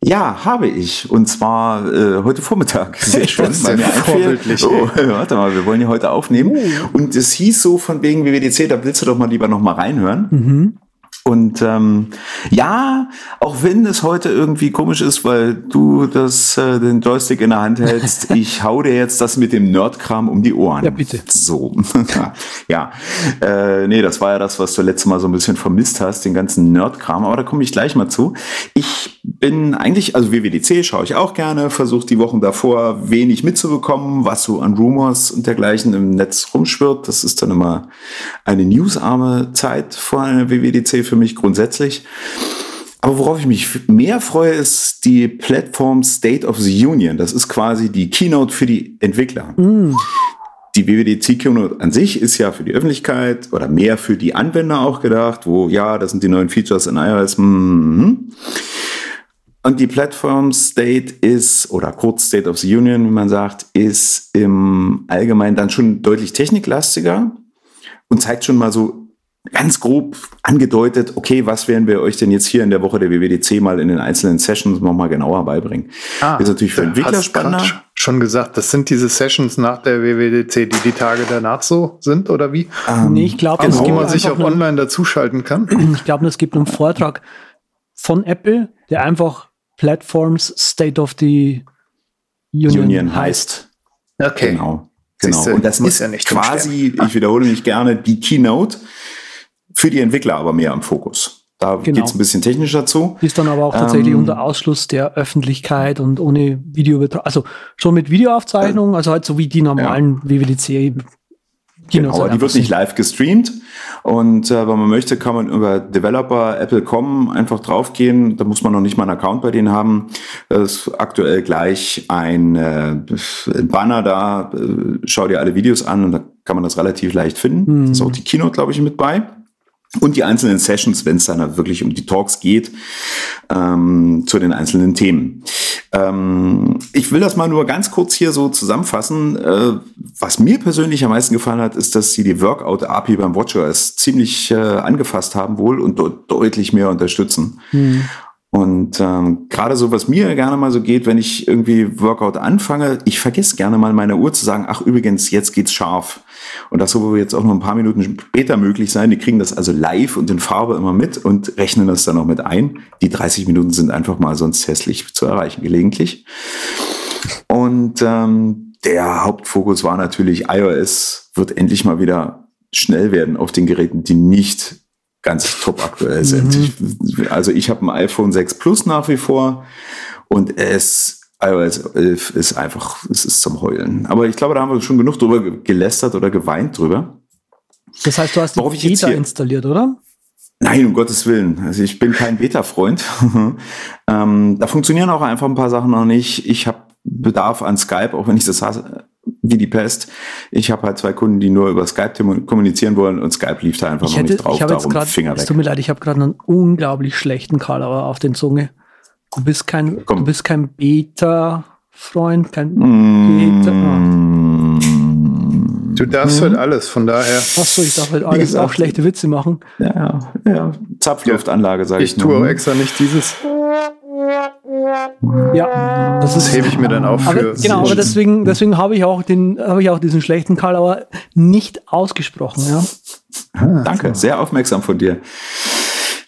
[SPEAKER 1] Ja, habe ich. Und zwar äh, heute Vormittag. [LAUGHS] Sehr schön. Weil mir
[SPEAKER 2] vorbildlich,
[SPEAKER 1] oh, [LAUGHS] warte mal, wir wollen ja heute aufnehmen. Und es hieß so von wegen WWDC, da willst du doch mal lieber noch mal reinhören.
[SPEAKER 4] Mhm.
[SPEAKER 1] Und ähm, ja, auch wenn es heute irgendwie komisch ist, weil du das äh, den Joystick in der Hand hältst, [LAUGHS] ich hau dir jetzt das mit dem Nerdkram um die Ohren.
[SPEAKER 4] Ja, bitte.
[SPEAKER 1] So, [LAUGHS] ja, äh, nee, das war ja das, was du letztes Mal so ein bisschen vermisst hast, den ganzen Nerdkram. Aber da komme ich gleich mal zu. Ich bin eigentlich, also WWDC schaue ich auch gerne, versuche die Wochen davor wenig mitzubekommen, was so an Rumors und dergleichen im Netz rumschwirrt. Das ist dann immer eine newsarme Zeit vor einer WWDC für mich grundsätzlich. Aber worauf ich mich mehr freue, ist die Plattform State of the Union. Das ist quasi die Keynote für die Entwickler. Die WWDC Keynote an sich ist ja für die Öffentlichkeit oder mehr für die Anwender auch gedacht, wo ja, das sind die neuen Features in iOS. mhm. Und die Plattform State ist, oder kurz State of the Union, wie man sagt, ist im Allgemeinen dann schon deutlich techniklastiger und zeigt schon mal so ganz grob angedeutet, okay, was werden wir euch denn jetzt hier in der Woche der WWDC mal in den einzelnen Sessions nochmal genauer beibringen.
[SPEAKER 2] Ah,
[SPEAKER 1] ist natürlich für Entwickler spannender.
[SPEAKER 2] Schon gesagt, das sind diese Sessions nach der WWDC, die die Tage danach so sind, oder wie?
[SPEAKER 1] Ähm,
[SPEAKER 4] nee, ich glaube,
[SPEAKER 2] Also,
[SPEAKER 4] es
[SPEAKER 2] wo
[SPEAKER 4] gibt
[SPEAKER 2] man sich auch online dazuschalten kann.
[SPEAKER 4] ich glaube, es gibt einen Vortrag von Apple, der einfach Platforms State of the Union,
[SPEAKER 1] Union
[SPEAKER 4] heißt.
[SPEAKER 2] Okay.
[SPEAKER 1] Genau. Genau.
[SPEAKER 2] Siehste,
[SPEAKER 1] Und das
[SPEAKER 2] muss
[SPEAKER 1] ist
[SPEAKER 2] ja nicht
[SPEAKER 1] quasi, ich wiederhole mich gerne, die Keynote für die Entwickler aber mehr im Fokus. Da
[SPEAKER 4] Genau.
[SPEAKER 1] geht's ein bisschen technischer zu.
[SPEAKER 4] Ist dann aber auch tatsächlich
[SPEAKER 1] Ähm,
[SPEAKER 4] unter Ausschluss der Öffentlichkeit und ohne Videoübertragung. Also schon mit Videoaufzeichnung, also halt so wie die normalen WWDC.
[SPEAKER 1] Genau, aber die wird nicht live gestreamt. Und äh, wenn man möchte, kann man über Developer Apple.com einfach draufgehen. Da muss man noch nicht mal einen Account bei denen haben. Da ist aktuell gleich ein, äh, Banner da. Äh, schau dir alle Videos an und da kann man das relativ leicht finden.
[SPEAKER 4] Mhm.
[SPEAKER 1] Ist auch die Keynote, glaube ich, mit bei. Und die einzelnen Sessions, wenn es dann wirklich um die Talks geht, ähm, zu den einzelnen Themen. Ähm, ich will das mal nur ganz kurz hier so zusammenfassen. Äh, was mir persönlich am meisten gefallen hat, ist, dass sie die Workout-API beim WatchOS ziemlich äh, angefasst haben wohl und dort deutlich mehr unterstützen. Und ähm, gerade so, was mir gerne mal so geht, wenn ich irgendwie Workout anfange, ich vergesse gerne mal meine Uhr zu sagen, ach übrigens, jetzt geht's scharf. Und das soll jetzt auch noch ein paar Minuten später möglich sein. Die kriegen das also live und in Farbe immer mit und rechnen das dann noch mit ein. Die 30 Minuten sind einfach mal sonst hässlich zu erreichen, gelegentlich. Und ähm, der Hauptfokus war natürlich, iOS wird endlich mal wieder schnell werden auf den Geräten, die nicht ganz top aktuell sind. Ich, also ich habe ein iPhone 6 Plus nach wie vor und es iOS 11 ist einfach, es ist zum Heulen. Aber ich glaube, da haben wir schon genug drüber ge- gelästert oder geweint drüber.
[SPEAKER 4] Das heißt, du hast die
[SPEAKER 1] Worauf jetzt
[SPEAKER 4] Beta installiert, oder?
[SPEAKER 1] Nein, um Gottes Willen. Also ich bin kein Beta-Freund. [LAUGHS] ähm, da funktionieren auch einfach ein paar Sachen noch nicht. Ich habe Bedarf an Skype, auch wenn ich das hasse, wie die Pest. Ich habe halt zwei Kunden, die nur über Skype kommunizieren wollen und Skype lief da einfach
[SPEAKER 4] Ich
[SPEAKER 1] noch
[SPEAKER 4] hätte,
[SPEAKER 1] nicht drauf.
[SPEAKER 4] ich habe jetzt gerade,
[SPEAKER 1] Finger
[SPEAKER 4] es
[SPEAKER 1] weg.
[SPEAKER 4] tut mir leid, ich habe gerade einen unglaublich schlechten Color auf den Zunge. Du bist kein,
[SPEAKER 1] Komm.
[SPEAKER 4] du bist kein Beta-Freund, kein Beta. ah.
[SPEAKER 1] Mm,
[SPEAKER 2] Du darfst halt alles, von daher.
[SPEAKER 4] Achso, ich darf halt alles
[SPEAKER 1] gesagt,
[SPEAKER 4] auch schlechte Witze machen.
[SPEAKER 1] Ja, ja, ja. Zapfluftanlage, sage ich,
[SPEAKER 2] Ich tue auch extra nicht dieses.
[SPEAKER 4] Ja, das
[SPEAKER 2] Das
[SPEAKER 4] ist.
[SPEAKER 2] hebe ich mir dann auf
[SPEAKER 4] Aber,
[SPEAKER 2] für.
[SPEAKER 4] genau, aber deswegen, deswegen habe ich auch den, habe ich auch diesen schlechten Karl aber nicht ausgesprochen, ja.
[SPEAKER 1] Danke, sehr aufmerksam von dir.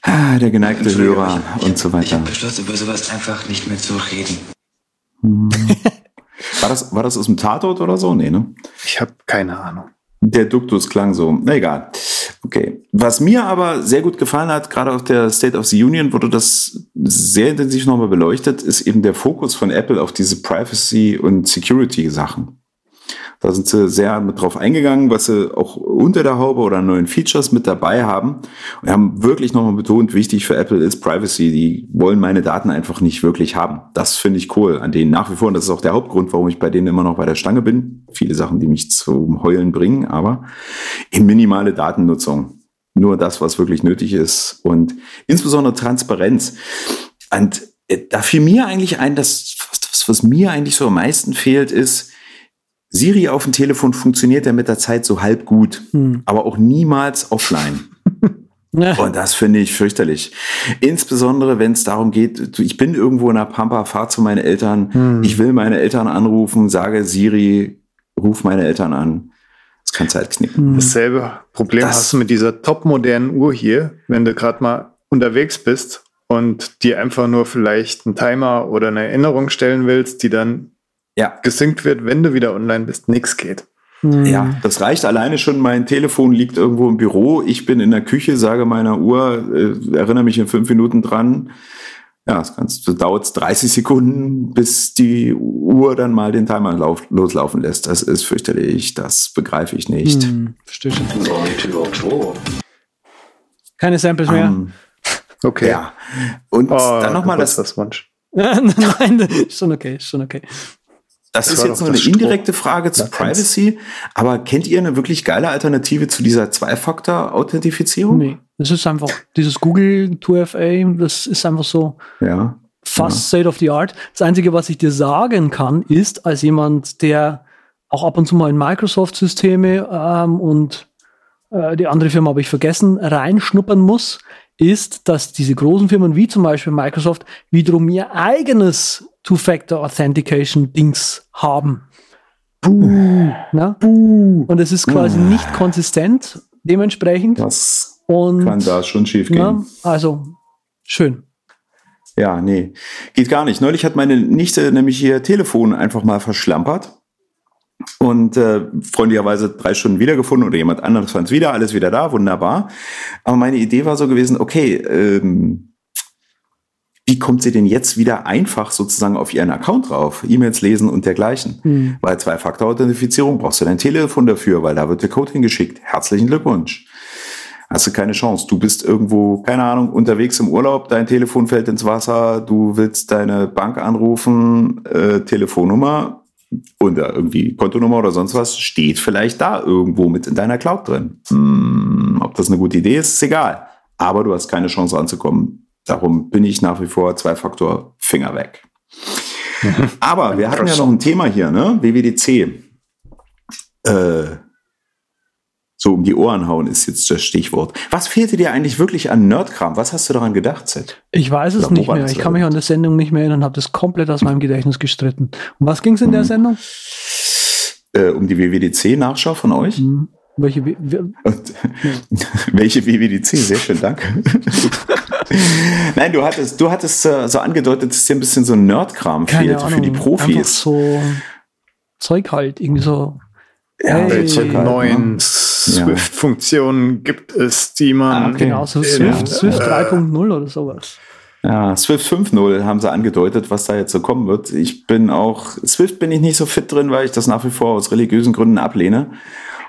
[SPEAKER 1] Ah, Der geneigte Hörer
[SPEAKER 6] ich-
[SPEAKER 1] und so
[SPEAKER 6] Ich
[SPEAKER 1] weiter.
[SPEAKER 6] habe beschlossen, über sowas einfach nicht mehr zu reden.
[SPEAKER 1] War das, war das aus dem Tatort oder so? Nee, ne?
[SPEAKER 2] Ich habe keine Ahnung.
[SPEAKER 1] Der Duktus klang so. Na egal. Okay. Was mir aber sehr gut gefallen hat, gerade auf der State of the Union wurde das sehr intensiv nochmal beleuchtet, ist eben der Fokus von Apple auf diese Privacy- und Security-Sachen. Da sind sie sehr mit drauf eingegangen, was sie auch unter der Haube oder neuen Features mit dabei haben. Und haben wirklich nochmal betont, wichtig für Apple ist Privacy. Die wollen meine Daten einfach nicht wirklich haben. Das finde ich cool an denen nach wie vor. Und das ist auch der Hauptgrund, warum ich bei denen immer noch bei der Stange bin. Viele Sachen, die mich zum Heulen bringen, aber in minimale Datennutzung. Nur das, was wirklich nötig ist. Und insbesondere Transparenz. Und äh, da fiel mir eigentlich ein, dass was, was mir eigentlich so am meisten fehlt, ist, Siri auf dem Telefon funktioniert ja mit der Zeit so halb gut,
[SPEAKER 4] Hm.
[SPEAKER 1] aber auch niemals offline. [LAUGHS] Und das finde ich fürchterlich. Insbesondere, wenn es darum geht, ich bin irgendwo in der Pampa, fahr zu meinen Eltern, ich will meine Eltern anrufen, sage Siri, ruf meine Eltern an. Das kannst du halt knicken.
[SPEAKER 2] Dasselbe Problem
[SPEAKER 1] Das-
[SPEAKER 2] hast du mit dieser topmodernen Uhr hier, wenn du gerade mal unterwegs bist und dir einfach nur vielleicht einen Timer oder eine Erinnerung stellen willst, die dann
[SPEAKER 1] Ja.
[SPEAKER 2] gesynkt wird, wenn du wieder online bist. Nix geht.
[SPEAKER 4] Hm.
[SPEAKER 1] Ja, das reicht alleine schon. Mein Telefon liegt irgendwo im Büro. Ich bin in der Küche, sage meiner Uhr, äh, erinnere mich in fünf Minuten dran. Ja, das kannst, das dauert 30 Sekunden, bis die Uhr dann mal den Timer lauf, loslaufen lässt. Das ist fürchterlich. Das begreife ich nicht.
[SPEAKER 4] Hm, verstehe schon. Keine Samples mehr.
[SPEAKER 1] Ähm,
[SPEAKER 2] Okay.
[SPEAKER 1] ja. Und
[SPEAKER 2] Oh,
[SPEAKER 1] dann nochmal das,
[SPEAKER 2] das Wunsch. [LAUGHS]
[SPEAKER 4] Nein, ist schon okay, ist schon okay.
[SPEAKER 1] Das, ist jetzt nur eine indirekte Frage zu
[SPEAKER 2] Ja.
[SPEAKER 1] Privacy. Aber kennt ihr eine wirklich geile Alternative zu dieser Zwei-Faktor-Authentifizierung?
[SPEAKER 4] Nee, das ist einfach dieses Google 2FA, das ist einfach so
[SPEAKER 1] Ja.
[SPEAKER 4] fast state of the art. Das Einzige, was ich dir sagen kann, ist, als jemand, der auch ab und zu mal in Microsoft-Systeme ähm, und äh, die andere Firma habe ich vergessen, reinschnuppern muss, ist, dass diese großen Firmen wie zum Beispiel Microsoft wiederum ihr eigenes Two-Factor-Authentication-Dings haben. Na? Und es ist quasi nicht konsistent dementsprechend.
[SPEAKER 1] Das
[SPEAKER 4] Und
[SPEAKER 1] kann da schon schief gehen.
[SPEAKER 4] na, also schön.
[SPEAKER 1] Ja, nee, geht gar nicht. Neulich hat meine Nichte nämlich ihr Telefon einfach mal verschlampert und äh, freundlicherweise drei Stunden wiedergefunden oder jemand anderes fand es wieder, alles wieder da, wunderbar. Aber meine Idee war so gewesen, okay, ähm, wie kommt sie denn jetzt wieder einfach sozusagen auf ihren Account drauf? E-Mails lesen und dergleichen.
[SPEAKER 4] Hm.
[SPEAKER 1] Weil Zwei-Faktor-Authentifizierung brauchst du dein Telefon dafür, weil da wird der Code hingeschickt. Herzlichen Glückwunsch. Hast du keine Chance. Du bist irgendwo, keine Ahnung, unterwegs im Urlaub, dein Telefon fällt ins Wasser, du willst deine Bank anrufen, äh, Telefonnummer oder irgendwie Kontonummer oder sonst was, steht vielleicht da irgendwo mit in deiner Cloud drin. Hm, ob das eine gute Idee ist, ist egal. Aber du hast keine Chance ranzukommen. Darum bin ich nach wie vor Zwei-Faktor Finger weg. Aber wir hatten ja noch ein Thema hier, ne? WWDC. Äh, so um die Ohren hauen ist jetzt das Stichwort. Was fehlte dir eigentlich wirklich an Nerdkram? Was hast du daran gedacht, Sid?
[SPEAKER 4] Ich weiß es
[SPEAKER 1] Oder
[SPEAKER 4] nicht mehr. Ich kann mich an die Sendung nicht mehr erinnern, habe das komplett aus meinem Gedächtnis gestritten. Um was ging es in der Sendung?
[SPEAKER 1] Äh, um die WWDC-Nachschau von euch?
[SPEAKER 4] Hm. Welche, wie-
[SPEAKER 1] Und, [LAUGHS] welche WWDC? Sehr schön, danke. [LAUGHS] Nein, du hattest, du hattest äh, so angedeutet, dass dir ein bisschen so ein Nerdkram fehlt
[SPEAKER 4] Ahnung.
[SPEAKER 1] für die
[SPEAKER 4] Einfach
[SPEAKER 1] Profis.
[SPEAKER 4] so Zeug halt, irgendwie so.
[SPEAKER 1] Ja,
[SPEAKER 4] Hey.
[SPEAKER 2] Welche
[SPEAKER 1] halt,
[SPEAKER 2] neuen
[SPEAKER 1] ne?
[SPEAKER 2] Swift-Funktionen gibt es, die man.
[SPEAKER 1] Ah, okay.
[SPEAKER 4] Genau, so Swift, Swift
[SPEAKER 2] äh,
[SPEAKER 4] 3.0 oder sowas.
[SPEAKER 1] Ja, Swift 5.0 haben sie angedeutet, was da jetzt so kommen wird. Ich bin auch, Swift bin ich nicht so fit drin, weil ich das nach wie vor aus religiösen Gründen ablehne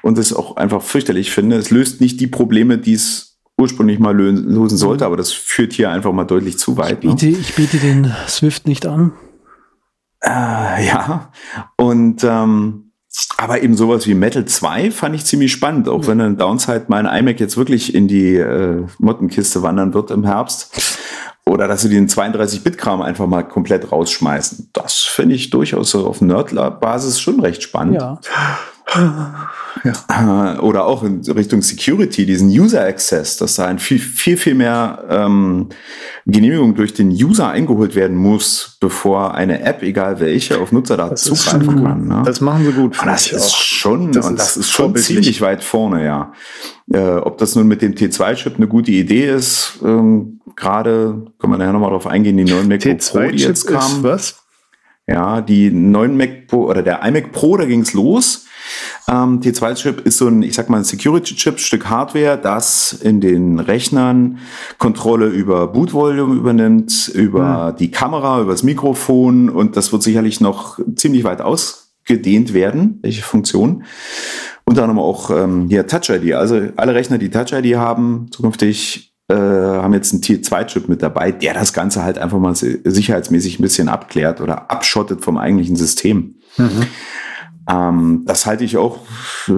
[SPEAKER 1] und es auch einfach fürchterlich finde. Es löst nicht die Probleme, die es ursprünglich mal lö- lösen sollte, aber das führt hier einfach mal deutlich zu weit. Ne?
[SPEAKER 4] Biete, ich biete den Swift nicht an.
[SPEAKER 1] Äh, ja, und ähm, aber eben sowas wie Metal 2 fand ich ziemlich spannend, auch wenn ein Downside mein iMac jetzt wirklich in die äh, Mottenkiste wandern wird im Herbst. Oder dass sie den 32-Bit-Kram einfach mal komplett rausschmeißen. Das finde ich durchaus so auf Nerd-Basis schon recht spannend.
[SPEAKER 4] Ja.
[SPEAKER 1] Ja. Äh, oder auch in Richtung Security, diesen User Access, dass da ein viel, viel, viel mehr ähm, Genehmigung durch den User eingeholt werden muss, bevor eine App, egal welche, auf Nutzerdaten zugreifen kann. Ne?
[SPEAKER 2] Das machen sie gut.
[SPEAKER 1] Und das ist auch. schon, das und das ist, schon ziemlich weit vorne, ja. Äh, ob das nun mit dem T2-Chip eine gute Idee ist, ähm, gerade können wir nachher nochmal drauf eingehen, die neuen MacBook Pro, die jetzt kamen. Was? Ja, die neuen Mac Pro oder der iMac Pro, da ging's los. Ähm, T2-Chip ist so ein, ich sag mal, ein Security-Chip, Stück Hardware, das in den Rechnern Kontrolle über Boot-Volume übernimmt, über mhm. die Kamera, über das Mikrofon und das wird sicherlich noch ziemlich weit ausgedehnt werden, welche Funktion. Unter anderem auch ähm, hier Touch-ID. Also alle Rechner, die Touch-ID haben, zukünftig äh, haben jetzt einen Tier 2 Chip mit dabei, der das Ganze halt einfach mal sicherheitsmäßig ein bisschen abklärt oder abschottet vom eigentlichen System. Mhm. Ähm, das halte ich auch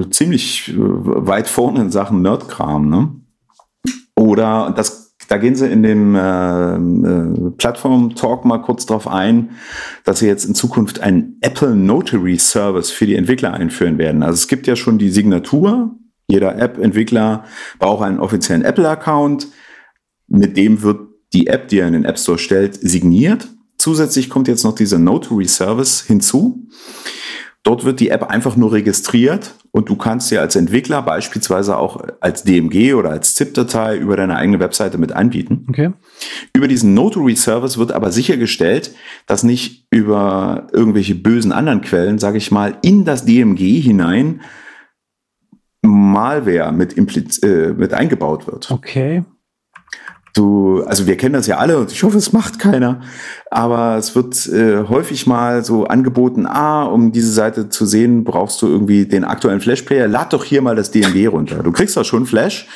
[SPEAKER 1] ziemlich äh, weit vorne in Sachen Nerdkram. Ne? Oder das, da gehen sie in dem äh, äh, Plattform-Talk mal kurz drauf ein, dass sie jetzt in Zukunft einen Apple Notary Service für die Entwickler einführen werden. Also es gibt ja schon die Signatur. Jeder App-Entwickler braucht einen offiziellen Apple-Account. Mit dem wird die App, die er in den App Store stellt, signiert. Zusätzlich kommt jetzt noch dieser Notary Service hinzu. Dort wird die App einfach nur registriert und du kannst sie als Entwickler beispielsweise auch als DMG oder als ZIP-Datei über deine eigene Webseite mit anbieten.
[SPEAKER 4] Okay.
[SPEAKER 1] Über diesen Notary Service wird aber sichergestellt, dass nicht über irgendwelche bösen anderen Quellen, sage ich mal, in das DMG hinein Malware mit, äh, mit eingebaut wird.
[SPEAKER 4] Okay.
[SPEAKER 1] Du, also wir kennen das ja alle und ich hoffe, es macht keiner. Aber es wird äh, häufig mal so angeboten, ah, um diese Seite zu sehen, brauchst du irgendwie den aktuellen Flash-Player. Lad doch hier mal das DMG runter. Du kriegst da schon Flash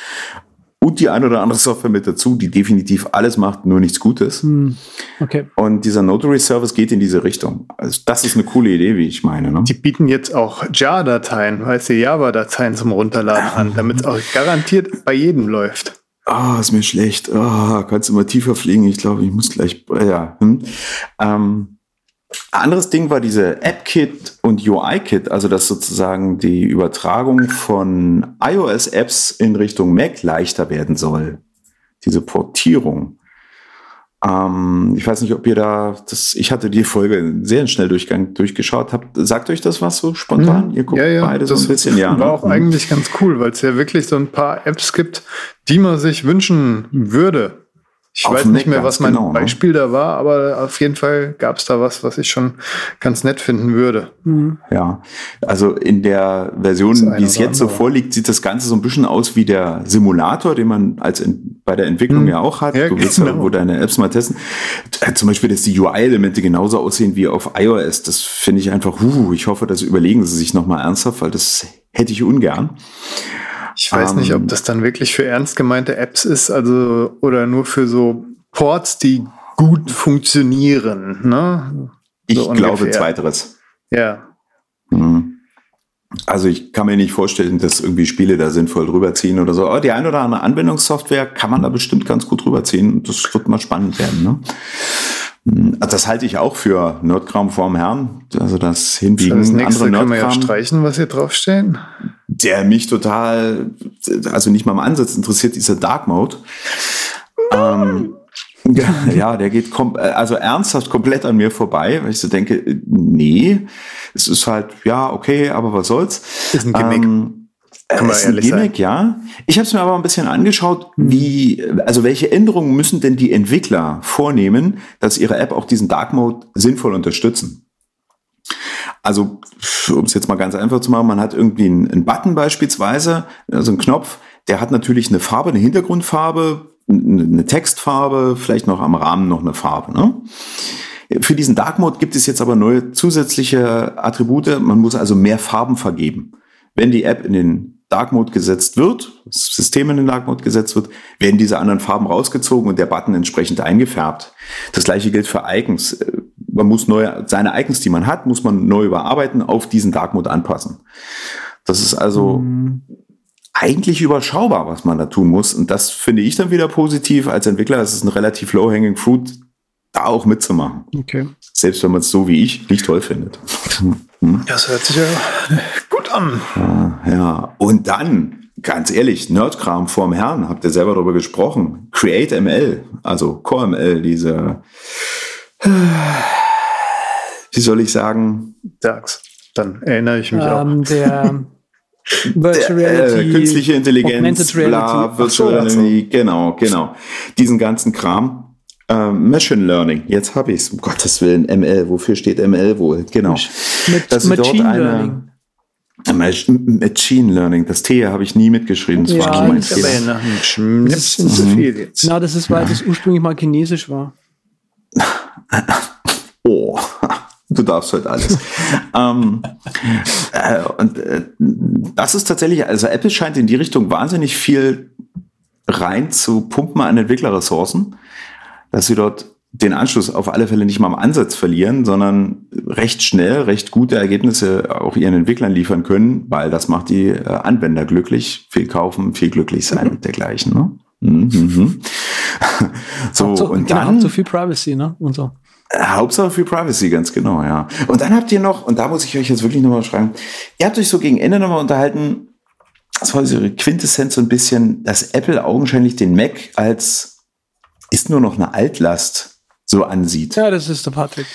[SPEAKER 1] und die eine oder andere Software mit dazu, die definitiv alles macht, nur nichts Gutes. Hm.
[SPEAKER 4] Okay.
[SPEAKER 1] Und dieser Notary Service geht in diese Richtung. Also das ist eine coole Idee, wie ich meine. Ne?
[SPEAKER 2] Die bieten jetzt auch JAR-Dateien, weißt du, Java-Dateien zum Runterladen an, damit es auch garantiert bei jedem läuft
[SPEAKER 1] ah, oh, ist mir schlecht, ah, oh, kannst du mal tiefer fliegen, ich glaube, ich muss gleich, ja. Hm. Ähm, anderes Ding war diese App-Kit und UI-Kit, also dass sozusagen die Übertragung von iOS-Apps in Richtung Mac leichter werden soll. Diese Portierung. Ähm, ich weiß nicht, ob ihr da, das, ich hatte die Folge sehr schnell Durchgang durchgeschaut. Habt, sagt euch das was so spontan?
[SPEAKER 2] Mhm. Ihr guckt ja, ja, beide so ein bisschen, ja. War ne? auch eigentlich ganz cool, weil es ja wirklich so ein paar Apps gibt, die man sich wünschen würde. Ich auf weiß nicht mehr, was mein genau, ne? Beispiel ne? da war, aber auf jeden Fall gab es da was, was ich schon ganz nett finden würde.
[SPEAKER 1] Mhm. Ja, also in der Version, wie es jetzt andere. so vorliegt, sieht das Ganze so ein bisschen aus wie der Simulator, den man als in, bei der Entwicklung mhm. ja auch hat. Ja, du willst genau. ja wo deine Apps mal testen. Äh, zum Beispiel, dass die UI-Elemente genauso aussehen wie auf iOS. Das finde ich einfach, huh, ich hoffe, das überlegen sie sich nochmal ernsthaft, weil das hätte ich ungern.
[SPEAKER 2] Ich weiß um, nicht, ob ähm. das dann wirklich für ernst gemeinte Apps ist, also oder nur für so Ports, die gut funktionieren. Ne?
[SPEAKER 1] So ich glaube zweiteres.
[SPEAKER 2] Ja.
[SPEAKER 1] Mhm. Also ich kann mir nicht vorstellen, dass irgendwie Spiele da sinnvoll drüberziehen oder so. Aber die ein oder andere Anwendungssoftware kann man da bestimmt ganz gut drüberziehen. Das wird mal spannend werden. Ne? Also das halte ich auch für Nerdkram vorm Herrn. Also das Hinbiegen
[SPEAKER 2] das nächste andere Nerdkram. Können wir ja streichen, was hier draufstehen
[SPEAKER 1] der mich total, also nicht mal im Ansatz interessiert, dieser Dark Mode. Ähm, [LAUGHS] ja, der geht also ernsthaft komplett an mir vorbei, weil ich so denke, nee, es ist halt, ja, okay, aber was soll's.
[SPEAKER 2] Ist ein Gimmick. Ähm,
[SPEAKER 1] Kann ist ein Gimmick, sein. ja. Ich habe es mir aber ein bisschen angeschaut, hm. wie, also welche Änderungen müssen denn die Entwickler vornehmen, dass ihre App auch diesen Dark Mode sinnvoll unterstützen. Also, um es jetzt mal ganz einfach zu machen, man hat irgendwie einen, einen Button beispielsweise, also einen Knopf, der hat natürlich eine Farbe, eine Hintergrundfarbe, eine Textfarbe, vielleicht noch am Rahmen noch eine Farbe. Ne? Für diesen Dark Mode gibt es jetzt aber neue zusätzliche Attribute. Man muss also mehr Farben vergeben. Wenn die App in den Dark Mode gesetzt wird, das System in den Dark Mode gesetzt wird, werden diese anderen Farben rausgezogen und der Button entsprechend eingefärbt. Das gleiche gilt für Icons man muss neu, seine Icons, die man hat, muss man neu überarbeiten, auf diesen Dark Mode anpassen. Das ist also mhm. eigentlich überschaubar, was man da tun muss. Und das finde ich dann wieder positiv. Als Entwickler ist es ein relativ low-hanging fruit, da auch mitzumachen.
[SPEAKER 4] Okay.
[SPEAKER 1] Selbst wenn man es so wie ich nicht toll findet. [LAUGHS]
[SPEAKER 2] Hm. Das hört sich ja Nerdkram.
[SPEAKER 1] Ja, und dann, ganz ehrlich, Nerdkram vorm Herrn, habt ihr selber darüber gesprochen. Create ML, also CoreML, diese, wie soll ich sagen,
[SPEAKER 2] Sag's. Dann erinnere ich mich auch.
[SPEAKER 4] Ähm, der [LAUGHS] Virtual
[SPEAKER 1] Der, äh,
[SPEAKER 4] Reality,
[SPEAKER 1] künstliche Intelligenz, bla,
[SPEAKER 4] Reality.
[SPEAKER 1] Virtual
[SPEAKER 2] Ach so,
[SPEAKER 1] Reality, genau, genau. Diesen ganzen Kram. Ähm, Machine Learning, jetzt habe ich es, um Gottes Willen, ML, wofür steht ML wohl? Genau.
[SPEAKER 4] Mit
[SPEAKER 1] Dass sie dort
[SPEAKER 4] Machine
[SPEAKER 1] eine-
[SPEAKER 4] Learning.
[SPEAKER 1] Mach- Machine Learning, das T habe ich nie mitgeschrieben, das
[SPEAKER 4] Ja,
[SPEAKER 1] war mein
[SPEAKER 2] einem Schnipsen zu viel jetzt.
[SPEAKER 4] Na, das ist, weil das ursprünglich mal chinesisch war. [LAUGHS]
[SPEAKER 1] Oh, du darfst heute alles. [LAUGHS] ähm, äh, und äh, das ist tatsächlich, also Apple scheint in die Richtung wahnsinnig viel rein zu pumpen an Entwicklerressourcen, dass sie dort den Anschluss auf alle Fälle nicht mal am Ansatz verlieren, sondern recht schnell, recht gute Ergebnisse auch ihren Entwicklern liefern können, weil das macht die äh, Anwender glücklich, viel kaufen, viel glücklich sein und dergleichen. Ne? Mhm, mhm. [LAUGHS] so,
[SPEAKER 4] so,
[SPEAKER 1] und
[SPEAKER 4] genau,
[SPEAKER 1] dann
[SPEAKER 4] habt so viel Privacy, ne? Und so.
[SPEAKER 1] Hauptsache für Privacy, ganz genau, ja. Und dann habt ihr noch, und da muss ich euch jetzt wirklich nochmal schreiben, ihr habt euch so gegen Ende nochmal unterhalten, das war so ihre Quintessenz so ein bisschen, dass Apple augenscheinlich den Mac als ist nur noch eine Altlast so ansieht.
[SPEAKER 4] Ja, das ist der Patrick.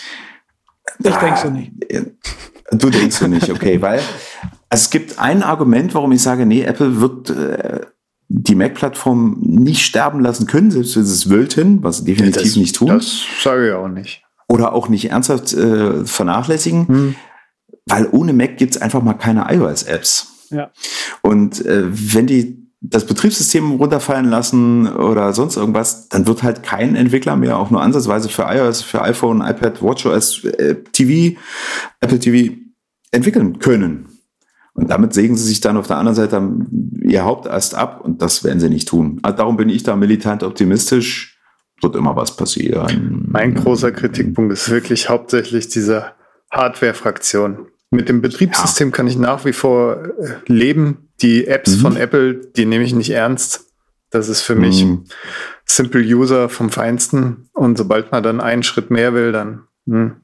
[SPEAKER 4] Ich denke so nicht.
[SPEAKER 1] Du denkst so nicht, okay, weil es gibt ein Argument, warum ich sage, nee, Apple wird äh, die Mac-Plattform nicht sterben lassen können, selbst wenn sie es wollten, was sie definitiv
[SPEAKER 2] das,
[SPEAKER 1] nicht tun.
[SPEAKER 2] Das sage ich auch nicht.
[SPEAKER 1] oder auch nicht ernsthaft äh, vernachlässigen,
[SPEAKER 2] Hm.
[SPEAKER 1] weil ohne Mac gibt's einfach mal keine iOS-Apps.
[SPEAKER 4] Ja.
[SPEAKER 1] Und äh, wenn die das Betriebssystem runterfallen lassen oder sonst irgendwas, dann wird halt kein Entwickler mehr auch nur ansatzweise für iOS, für iPhone, iPad, WatchOS, äh, TV, Apple TV entwickeln können. Und damit sägen sie sich dann auf der anderen Seite ihr Hauptast ab und das werden sie nicht tun. Also darum bin ich da militant optimistisch. Wird immer was passieren.
[SPEAKER 2] Mein großer Kritikpunkt ist wirklich hauptsächlich diese Hardware-Fraktion. Mit dem Betriebssystem kann ich nach wie vor äh, leben. Die Apps
[SPEAKER 1] Mhm.
[SPEAKER 2] von Apple, die nehme ich nicht ernst. Das ist für mich
[SPEAKER 1] Mhm.
[SPEAKER 2] Simple User vom Feinsten. Und sobald man dann einen Schritt mehr will, dann hm,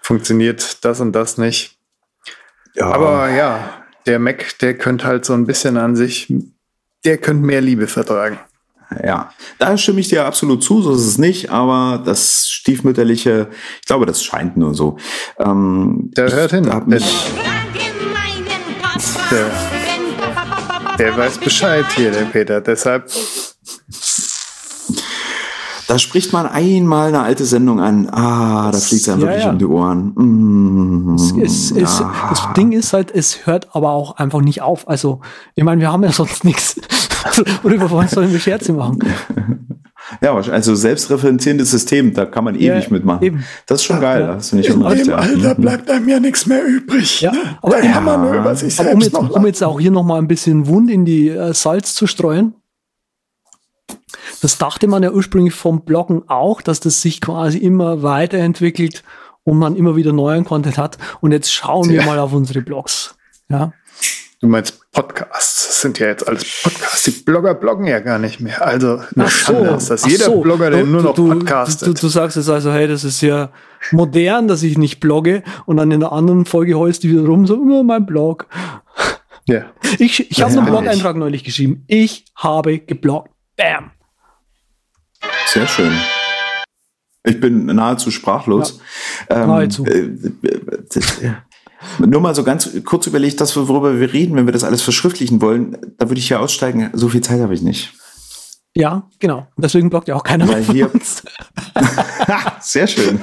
[SPEAKER 2] funktioniert das und das nicht.
[SPEAKER 1] Ja.
[SPEAKER 2] Aber ja, der Mac, der könnte halt so ein bisschen an sich, der könnte mehr Liebe vertragen.
[SPEAKER 1] Ja, da stimme ich dir absolut zu, so ist es nicht, aber das stiefmütterliche, ich glaube, das scheint nur so. Ähm,
[SPEAKER 2] Der hört hin.
[SPEAKER 1] hab
[SPEAKER 2] Der,
[SPEAKER 1] mich,
[SPEAKER 2] der, der weiß Bescheid hier, der Peter. Deshalb,
[SPEAKER 1] da spricht man einmal eine alte Sendung an. Ah, da fliegt es einem
[SPEAKER 4] Ja,
[SPEAKER 1] wirklich
[SPEAKER 4] ja.
[SPEAKER 1] um die Ohren. Mm,
[SPEAKER 4] Es, es,
[SPEAKER 1] ah.
[SPEAKER 4] Das Ding ist halt, es hört aber auch einfach nicht auf. Also, ich meine, wir haben ja sonst [LAUGHS] nichts. [LAUGHS] Worüber wollen sollen wir Scherze machen?
[SPEAKER 1] Ja, also selbstreferenzierendes System, da kann man
[SPEAKER 4] Ja,
[SPEAKER 1] ewig mitmachen.
[SPEAKER 4] eben.
[SPEAKER 1] Das ist schon geil,
[SPEAKER 4] Ja.
[SPEAKER 1] hast du nicht unrecht. Ja.
[SPEAKER 2] bleibt einem ja nichts mehr übrig.
[SPEAKER 4] Ja,
[SPEAKER 2] ne?
[SPEAKER 4] aber
[SPEAKER 2] da
[SPEAKER 4] ja.
[SPEAKER 2] kann man nur über sich
[SPEAKER 4] Aber um
[SPEAKER 2] selbst
[SPEAKER 4] jetzt,
[SPEAKER 2] noch
[SPEAKER 4] um jetzt auch hier nochmal ein bisschen Wund in die äh, Salz zu streuen. Das dachte man ja ursprünglich vom Bloggen auch, dass das sich quasi immer weiterentwickelt und man immer wieder neuen Content hat. Und jetzt schauen wir
[SPEAKER 2] Ja.
[SPEAKER 4] mal auf unsere Blogs. Ja.
[SPEAKER 2] Du meinst Podcasts. Das sind ja jetzt alles Podcasts. Die Blogger bloggen ja gar nicht mehr. Also, eine Schande ist das.
[SPEAKER 4] Ach
[SPEAKER 2] Jeder
[SPEAKER 4] so.
[SPEAKER 2] Blogger, der
[SPEAKER 4] Du-
[SPEAKER 2] nur noch
[SPEAKER 4] du,
[SPEAKER 2] podcastet.
[SPEAKER 4] Du, du, du sagst jetzt also, hey, das ist ja modern, dass ich nicht blogge und dann in der anderen Folge heulst du wieder rum, so, immer mein Blog.
[SPEAKER 2] ja.
[SPEAKER 4] Ich, ich habe
[SPEAKER 1] Ja,
[SPEAKER 4] einen. Blog-Eintrag neulich geschrieben. Ich habe gebloggt. Bam.
[SPEAKER 1] Sehr schön. Ich bin nahezu sprachlos. Ähm,
[SPEAKER 4] nahezu.
[SPEAKER 1] äh, äh, nur mal so ganz kurz überlegt, das, worüber wir reden, wenn wir das alles verschriftlichen wollen, da würde ich hier aussteigen. So viel Zeit habe ich nicht.
[SPEAKER 4] Ja, genau. Deswegen bloggt ja auch keiner
[SPEAKER 1] Weil hier- [LAUGHS] Sehr schön.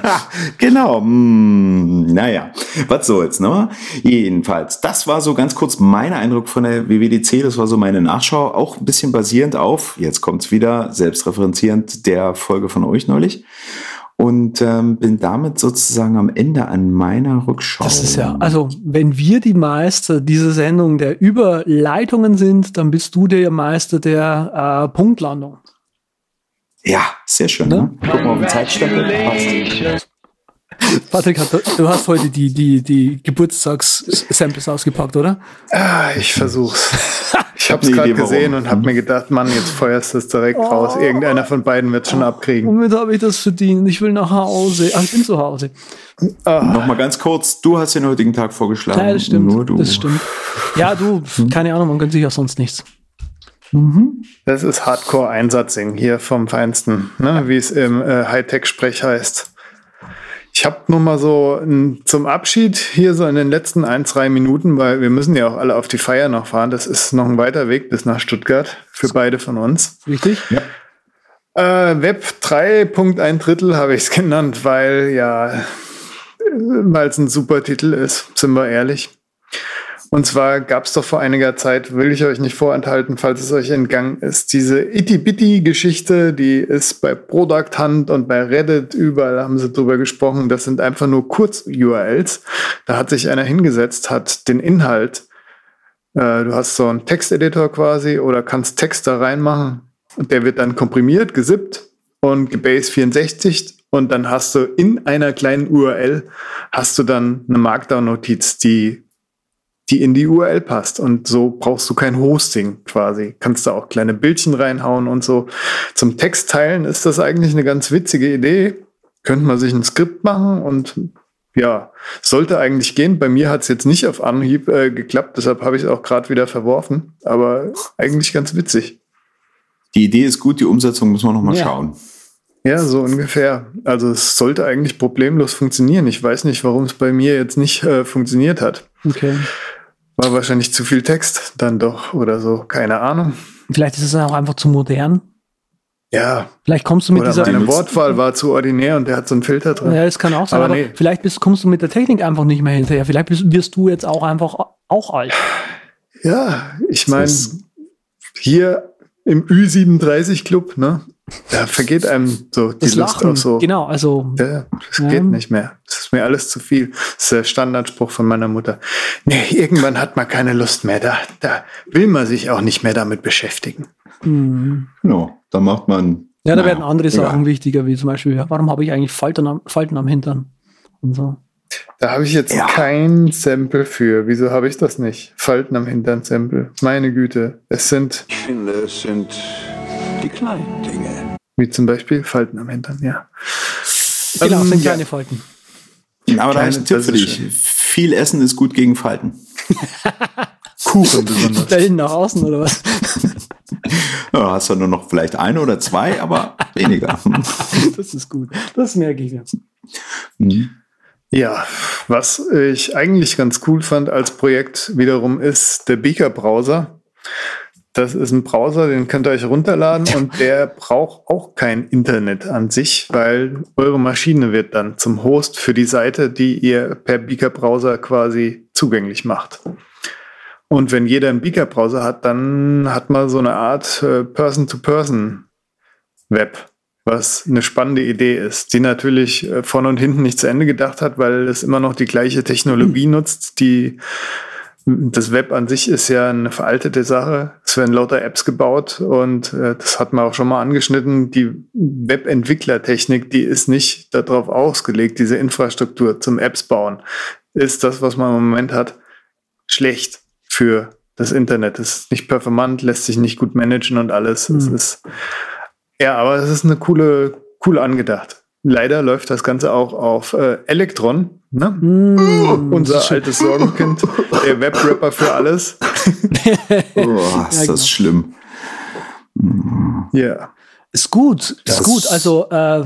[SPEAKER 1] Genau. Hm, naja, was soll's, ne? Jedenfalls, das war so ganz kurz mein Eindruck von der WWDC. Das war so meine Nachschau, auch ein bisschen basierend auf, jetzt kommt's wieder, selbstreferenzierend der Folge von euch neulich. Und ähm, bin damit sozusagen am Ende an meiner Rückschau.
[SPEAKER 4] Das ist ja, also wenn wir die Meister dieser Sendung der Überleitungen sind, dann bist du der Meister der äh, Punktlandung.
[SPEAKER 1] Ja, sehr schön. Ne?
[SPEAKER 4] Ne?
[SPEAKER 1] Guck mal auf den Zeitstempel. Passt. [LAUGHS]
[SPEAKER 4] Patrick, hat, du hast heute die, die, die Geburtstags-Samples ausgepackt, oder?
[SPEAKER 2] Ah, ich versuch's. [LAUGHS] Ich hab's gerade
[SPEAKER 1] Idee, warum.
[SPEAKER 2] gesehen und hab mir gedacht, Mann, jetzt feuerst du es direkt raus. Irgendeiner von beiden wird schon abkriegen.
[SPEAKER 4] Womit habe ich das verdient? Ich will nach Hause. Ach, ich bin zu Hause.
[SPEAKER 1] Nochmal ganz kurz, du hast den heutigen Tag vorgeschlagen.
[SPEAKER 4] Ja, das stimmt.
[SPEAKER 1] Nur du.
[SPEAKER 4] Das stimmt. Ja, du, keine Ahnung, man gönnt sich ja sonst nichts.
[SPEAKER 2] Das ist Hardcore-Einsatzing hier vom Feinsten, ne? wie es im äh, Hightech-Sprech heißt. Ich habe nur mal so n, zum Abschied hier so in den letzten ein, zwei Minuten, weil wir müssen ja auch alle auf die Feier noch fahren. Das ist noch ein weiter Weg bis nach Stuttgart für beide von uns.
[SPEAKER 4] Richtig?
[SPEAKER 2] Äh, Web 3.1 Drittel habe ich es [LAUGHS] genannt, weil ja, weil es ein super Titel ist, sind wir ehrlich. Und zwar gab es doch vor einiger Zeit, will ich euch nicht vorenthalten, falls es euch entgangen ist, diese Itty-Bitty-Geschichte, die ist bei Product Hunt und bei Reddit, überall haben sie drüber gesprochen. Das sind einfach nur Kurz-URLs. Da hat sich einer hingesetzt, hat den Inhalt, äh, du hast so einen Texteditor quasi oder kannst Text da reinmachen und der wird dann komprimiert, gesippt und gebase 64 und dann hast du in einer kleinen URL hast du dann eine Markdown-Notiz, die die in die URL passt. Und so brauchst du kein Hosting quasi. Kannst da auch kleine Bildchen reinhauen und so. Zum Textteilen ist das eigentlich eine ganz witzige Idee. Könnte man sich ein Skript machen und ja, sollte eigentlich gehen. Bei mir hat es jetzt nicht auf Anhieb äh, geklappt, deshalb habe ich es auch gerade wieder verworfen. Aber eigentlich ganz witzig.
[SPEAKER 1] Die Idee ist gut, die Umsetzung müssen wir nochmal
[SPEAKER 4] Ja.
[SPEAKER 1] schauen.
[SPEAKER 2] Ja, so ungefähr. Also es sollte eigentlich problemlos funktionieren. Ich weiß nicht, warum es bei mir jetzt nicht äh, funktioniert hat.
[SPEAKER 4] Okay.
[SPEAKER 2] War wahrscheinlich zu viel Text dann doch oder so. Keine Ahnung.
[SPEAKER 4] Vielleicht ist es auch einfach zu modern.
[SPEAKER 2] Ja,
[SPEAKER 4] Vielleicht kommst du mit
[SPEAKER 2] oder
[SPEAKER 4] dieser.
[SPEAKER 2] meine Wortwahl war zu ordinär und der hat so einen Filter drin.
[SPEAKER 4] Ja, das kann auch sein,
[SPEAKER 2] Aber
[SPEAKER 4] aber,
[SPEAKER 2] nee.
[SPEAKER 4] vielleicht bist, kommst du mit der Technik einfach nicht mehr hinterher. Vielleicht bist, wirst du jetzt auch einfach auch alt.
[SPEAKER 2] Ja, ich meine, hier im Ü37 Club, ne? Da vergeht einem so die
[SPEAKER 4] Das
[SPEAKER 2] Lust auf so.
[SPEAKER 4] Genau, also
[SPEAKER 2] Ja, das
[SPEAKER 4] Ja.
[SPEAKER 2] geht nicht mehr. Das ist mir alles zu viel. Das ist der Standardspruch von meiner Mutter. Nee, irgendwann hat man keine Lust mehr. Da, da will man sich auch nicht mehr damit beschäftigen.
[SPEAKER 1] Genau, da macht man.
[SPEAKER 4] ja, da
[SPEAKER 1] naja,
[SPEAKER 4] werden andere
[SPEAKER 1] egal.
[SPEAKER 4] Sachen wichtiger, wie zum Beispiel, warum habe ich eigentlich Falten am, Falten am Hintern? Und so.
[SPEAKER 2] Da habe ich jetzt
[SPEAKER 1] Ja.
[SPEAKER 2] kein Sample für. Wieso habe ich das nicht? Falten am Hintern Sample. Meine Güte. Es sind,
[SPEAKER 5] Ich finde, es sind die kleinen Dinge.
[SPEAKER 2] wie zum Beispiel Falten am Hintern, ja.
[SPEAKER 4] Genau,
[SPEAKER 2] Ähm,
[SPEAKER 4] sind
[SPEAKER 2] ja.
[SPEAKER 4] kleine Falten.
[SPEAKER 1] Aber da ist ein Tipp
[SPEAKER 2] das
[SPEAKER 1] für dich.
[SPEAKER 2] schön.
[SPEAKER 1] Viel Essen ist gut gegen Falten. [LAUGHS]
[SPEAKER 2] Kuchen besonders.
[SPEAKER 4] Da hinten nach außen oder was? [LAUGHS]
[SPEAKER 1] Ja, hast du nur noch vielleicht eine oder zwei, aber weniger. [LAUGHS]
[SPEAKER 4] Das ist gut. Das merke ich mir.
[SPEAKER 1] Mhm.
[SPEAKER 2] Ja, was ich eigentlich ganz cool fand als Projekt wiederum ist der Beaker Browser. Das ist ein Browser, den könnt ihr euch runterladen und [LAUGHS] der braucht auch kein Internet an sich, weil eure Maschine wird dann zum Host für die Seite, die ihr per Beaker Browser quasi zugänglich macht. Und wenn jeder einen Beaker Browser hat, dann hat man so eine Art äh, Person-to-Person-Web was eine spannende Idee ist, die natürlich äh, von und hinten nicht zu Ende gedacht hat, weil es immer noch die gleiche Technologie nutzt, die das Web an sich ist ja eine veraltete Sache. Es werden lauter Apps gebaut und äh, das hat man auch schon mal angeschnitten. Die Webentwicklertechnik, die ist nicht darauf ausgelegt, diese Infrastruktur zum Apps bauen. Ist das, was man im Moment hat, schlecht für das Internet. Es ist nicht performant, lässt sich nicht gut managen und alles. Es
[SPEAKER 4] Hm.
[SPEAKER 2] ist ja, aber es ist eine coole, coole angedacht. Leider läuft das Ganze auch auf äh, Electron, ne?
[SPEAKER 4] Mm,
[SPEAKER 2] unser
[SPEAKER 4] das
[SPEAKER 2] altes Sorgenkind, der Webrapper für alles. [LAUGHS]
[SPEAKER 1] Oh, ist
[SPEAKER 4] Ja, genau.
[SPEAKER 1] das schlimm.
[SPEAKER 2] Ja.
[SPEAKER 4] Ist gut, ist
[SPEAKER 1] Das-
[SPEAKER 4] gut. Also äh,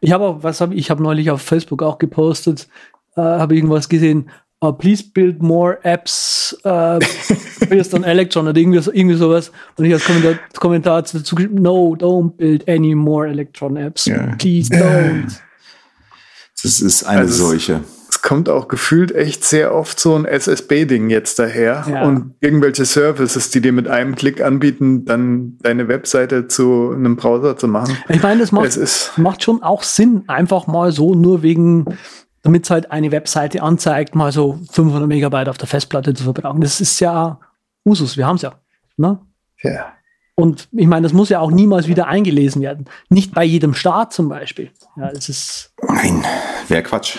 [SPEAKER 4] ich habe auch, was habe ich, ich habe neulich auf Facebook auch gepostet, äh, habe irgendwas gesehen. Uh, please build more apps uh, based on Electron oder irgendwie, so, irgendwie sowas. Und ich als Kommentar, Kommentar dazu geschrieben, no, don't build any more Electron apps.
[SPEAKER 1] Ja.
[SPEAKER 4] Please don't.
[SPEAKER 1] Das ist eine
[SPEAKER 2] Also es-
[SPEAKER 1] solche.
[SPEAKER 2] Es kommt auch gefühlt echt sehr oft so ein SSB-Ding jetzt daher.
[SPEAKER 4] Ja.
[SPEAKER 2] Und irgendwelche Services, die dir mit einem Klick anbieten, dann deine Webseite zu einem Browser zu machen.
[SPEAKER 4] Ich meine, das macht,
[SPEAKER 2] Es ist,
[SPEAKER 4] macht schon auch Sinn, einfach mal so, nur wegen, damit es halt eine Webseite anzeigt, mal so 500 Megabyte auf der Festplatte zu verbrauchen. Das ist ja Usus, wir haben es ja. Ne?
[SPEAKER 2] ja.
[SPEAKER 4] Und ich meine, das muss ja auch niemals wieder eingelesen werden. Nicht bei jedem Start zum Beispiel. Ja, das ist.
[SPEAKER 1] Nein, wäre Quatsch.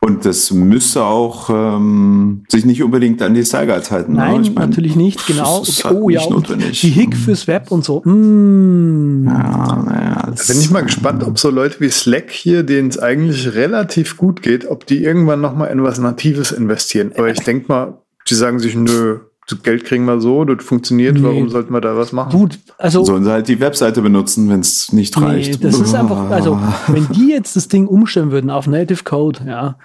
[SPEAKER 1] Und das müsste auch ähm, sich nicht unbedingt an die Style Guides halten. ne?
[SPEAKER 4] Nein,
[SPEAKER 1] Ich mein,
[SPEAKER 4] natürlich nicht, genau.
[SPEAKER 1] Das ist halt
[SPEAKER 4] oh ja,
[SPEAKER 1] nicht
[SPEAKER 4] und
[SPEAKER 1] notwendig.
[SPEAKER 4] die Hick fürs Web und so. Mm.
[SPEAKER 1] Ja, naja,
[SPEAKER 2] bin ich mal gespannt, ob so Leute wie Slack hier, denen es eigentlich relativ gut geht, ob die irgendwann noch mal in was Natives investieren. Aber ich denke mal, die sagen sich, nö, Geld kriegen wir so, das funktioniert,
[SPEAKER 4] Nee.
[SPEAKER 2] warum sollten wir da was machen?
[SPEAKER 4] Gut, also
[SPEAKER 1] Sollen sie halt die Webseite benutzen, wenn es nicht
[SPEAKER 4] nee,
[SPEAKER 1] reicht.
[SPEAKER 4] das ist einfach, also [LAUGHS] wenn die jetzt das Ding umstellen würden auf Native Code, ja,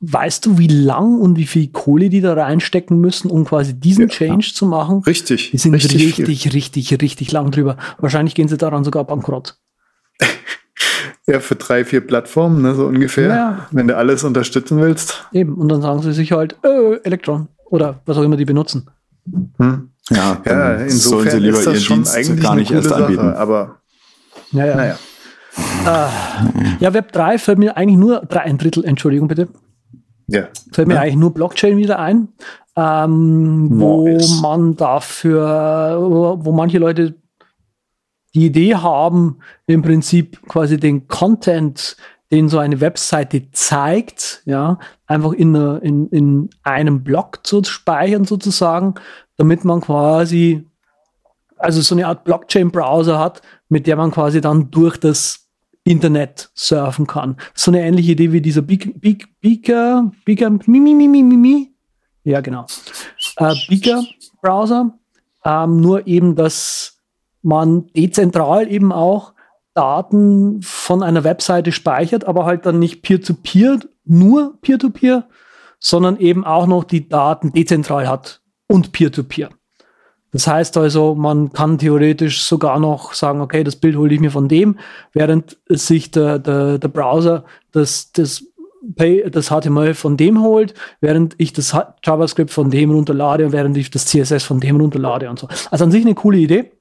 [SPEAKER 4] weißt du, wie lang und wie viel Kohle die da reinstecken müssen, um quasi diesen Change zu machen?
[SPEAKER 2] Richtig.
[SPEAKER 4] Die sind richtig,
[SPEAKER 2] viel.
[SPEAKER 4] richtig, richtig, richtig, lang drüber. Wahrscheinlich gehen sie daran sogar bankrott. [LAUGHS]
[SPEAKER 2] Ja, für drei, vier Plattformen, ne, so ungefähr.
[SPEAKER 4] Ja.
[SPEAKER 2] Wenn du alles unterstützen willst.
[SPEAKER 4] Eben. Und dann sagen sie sich halt, äh, Elektron. Oder was auch immer die benutzen.
[SPEAKER 2] Hm.
[SPEAKER 1] ja, dann
[SPEAKER 2] Ja,
[SPEAKER 1] sollen
[SPEAKER 2] insofern
[SPEAKER 1] sie lieber
[SPEAKER 2] ist das
[SPEAKER 1] ihren
[SPEAKER 2] schon
[SPEAKER 1] Dienst
[SPEAKER 2] eigentlich
[SPEAKER 1] gar
[SPEAKER 2] eine
[SPEAKER 1] nicht
[SPEAKER 2] coole
[SPEAKER 1] erst
[SPEAKER 2] Sache.
[SPEAKER 1] anbieten.
[SPEAKER 2] Aber
[SPEAKER 4] Ja, ja.
[SPEAKER 2] naja.
[SPEAKER 4] Ja, Web 3 fällt mir eigentlich nur, drei, ein Drittel, Entschuldigung bitte,
[SPEAKER 2] Ja.
[SPEAKER 4] fällt mir
[SPEAKER 2] Ja.
[SPEAKER 4] eigentlich nur Blockchain wieder ein, ähm, wo
[SPEAKER 2] Nice.
[SPEAKER 4] man dafür, wo manche Leute die Idee haben, im Prinzip quasi den Content, den so eine Webseite zeigt, ja, einfach in, einer- in, in einem Block zu speichern sozusagen, damit man quasi, also so eine Art Blockchain-Browser hat, mit der man quasi dann durch das Internet surfen kann. So eine ähnliche Idee wie dieser Beak- Beak- Beaker, Beaker, mi, mi, mi, mi, mi, mi. Ja, genau. Äh, Beaker-Browser, ähm, nur eben, dass man dezentral eben auch Daten von einer Webseite speichert, aber halt dann nicht peer-to-peer, nur peer-to-peer, sondern eben auch noch die Daten dezentral hat und peer-to-peer. Das heißt also, man kann theoretisch sogar noch sagen, okay, das Bild hole ich mir von dem, während sich der, der, der Browser das, das, das HTML von dem holt, während ich das JavaScript von dem runterlade und während ich das CSS von dem runterlade und so. Also an sich eine coole Idee.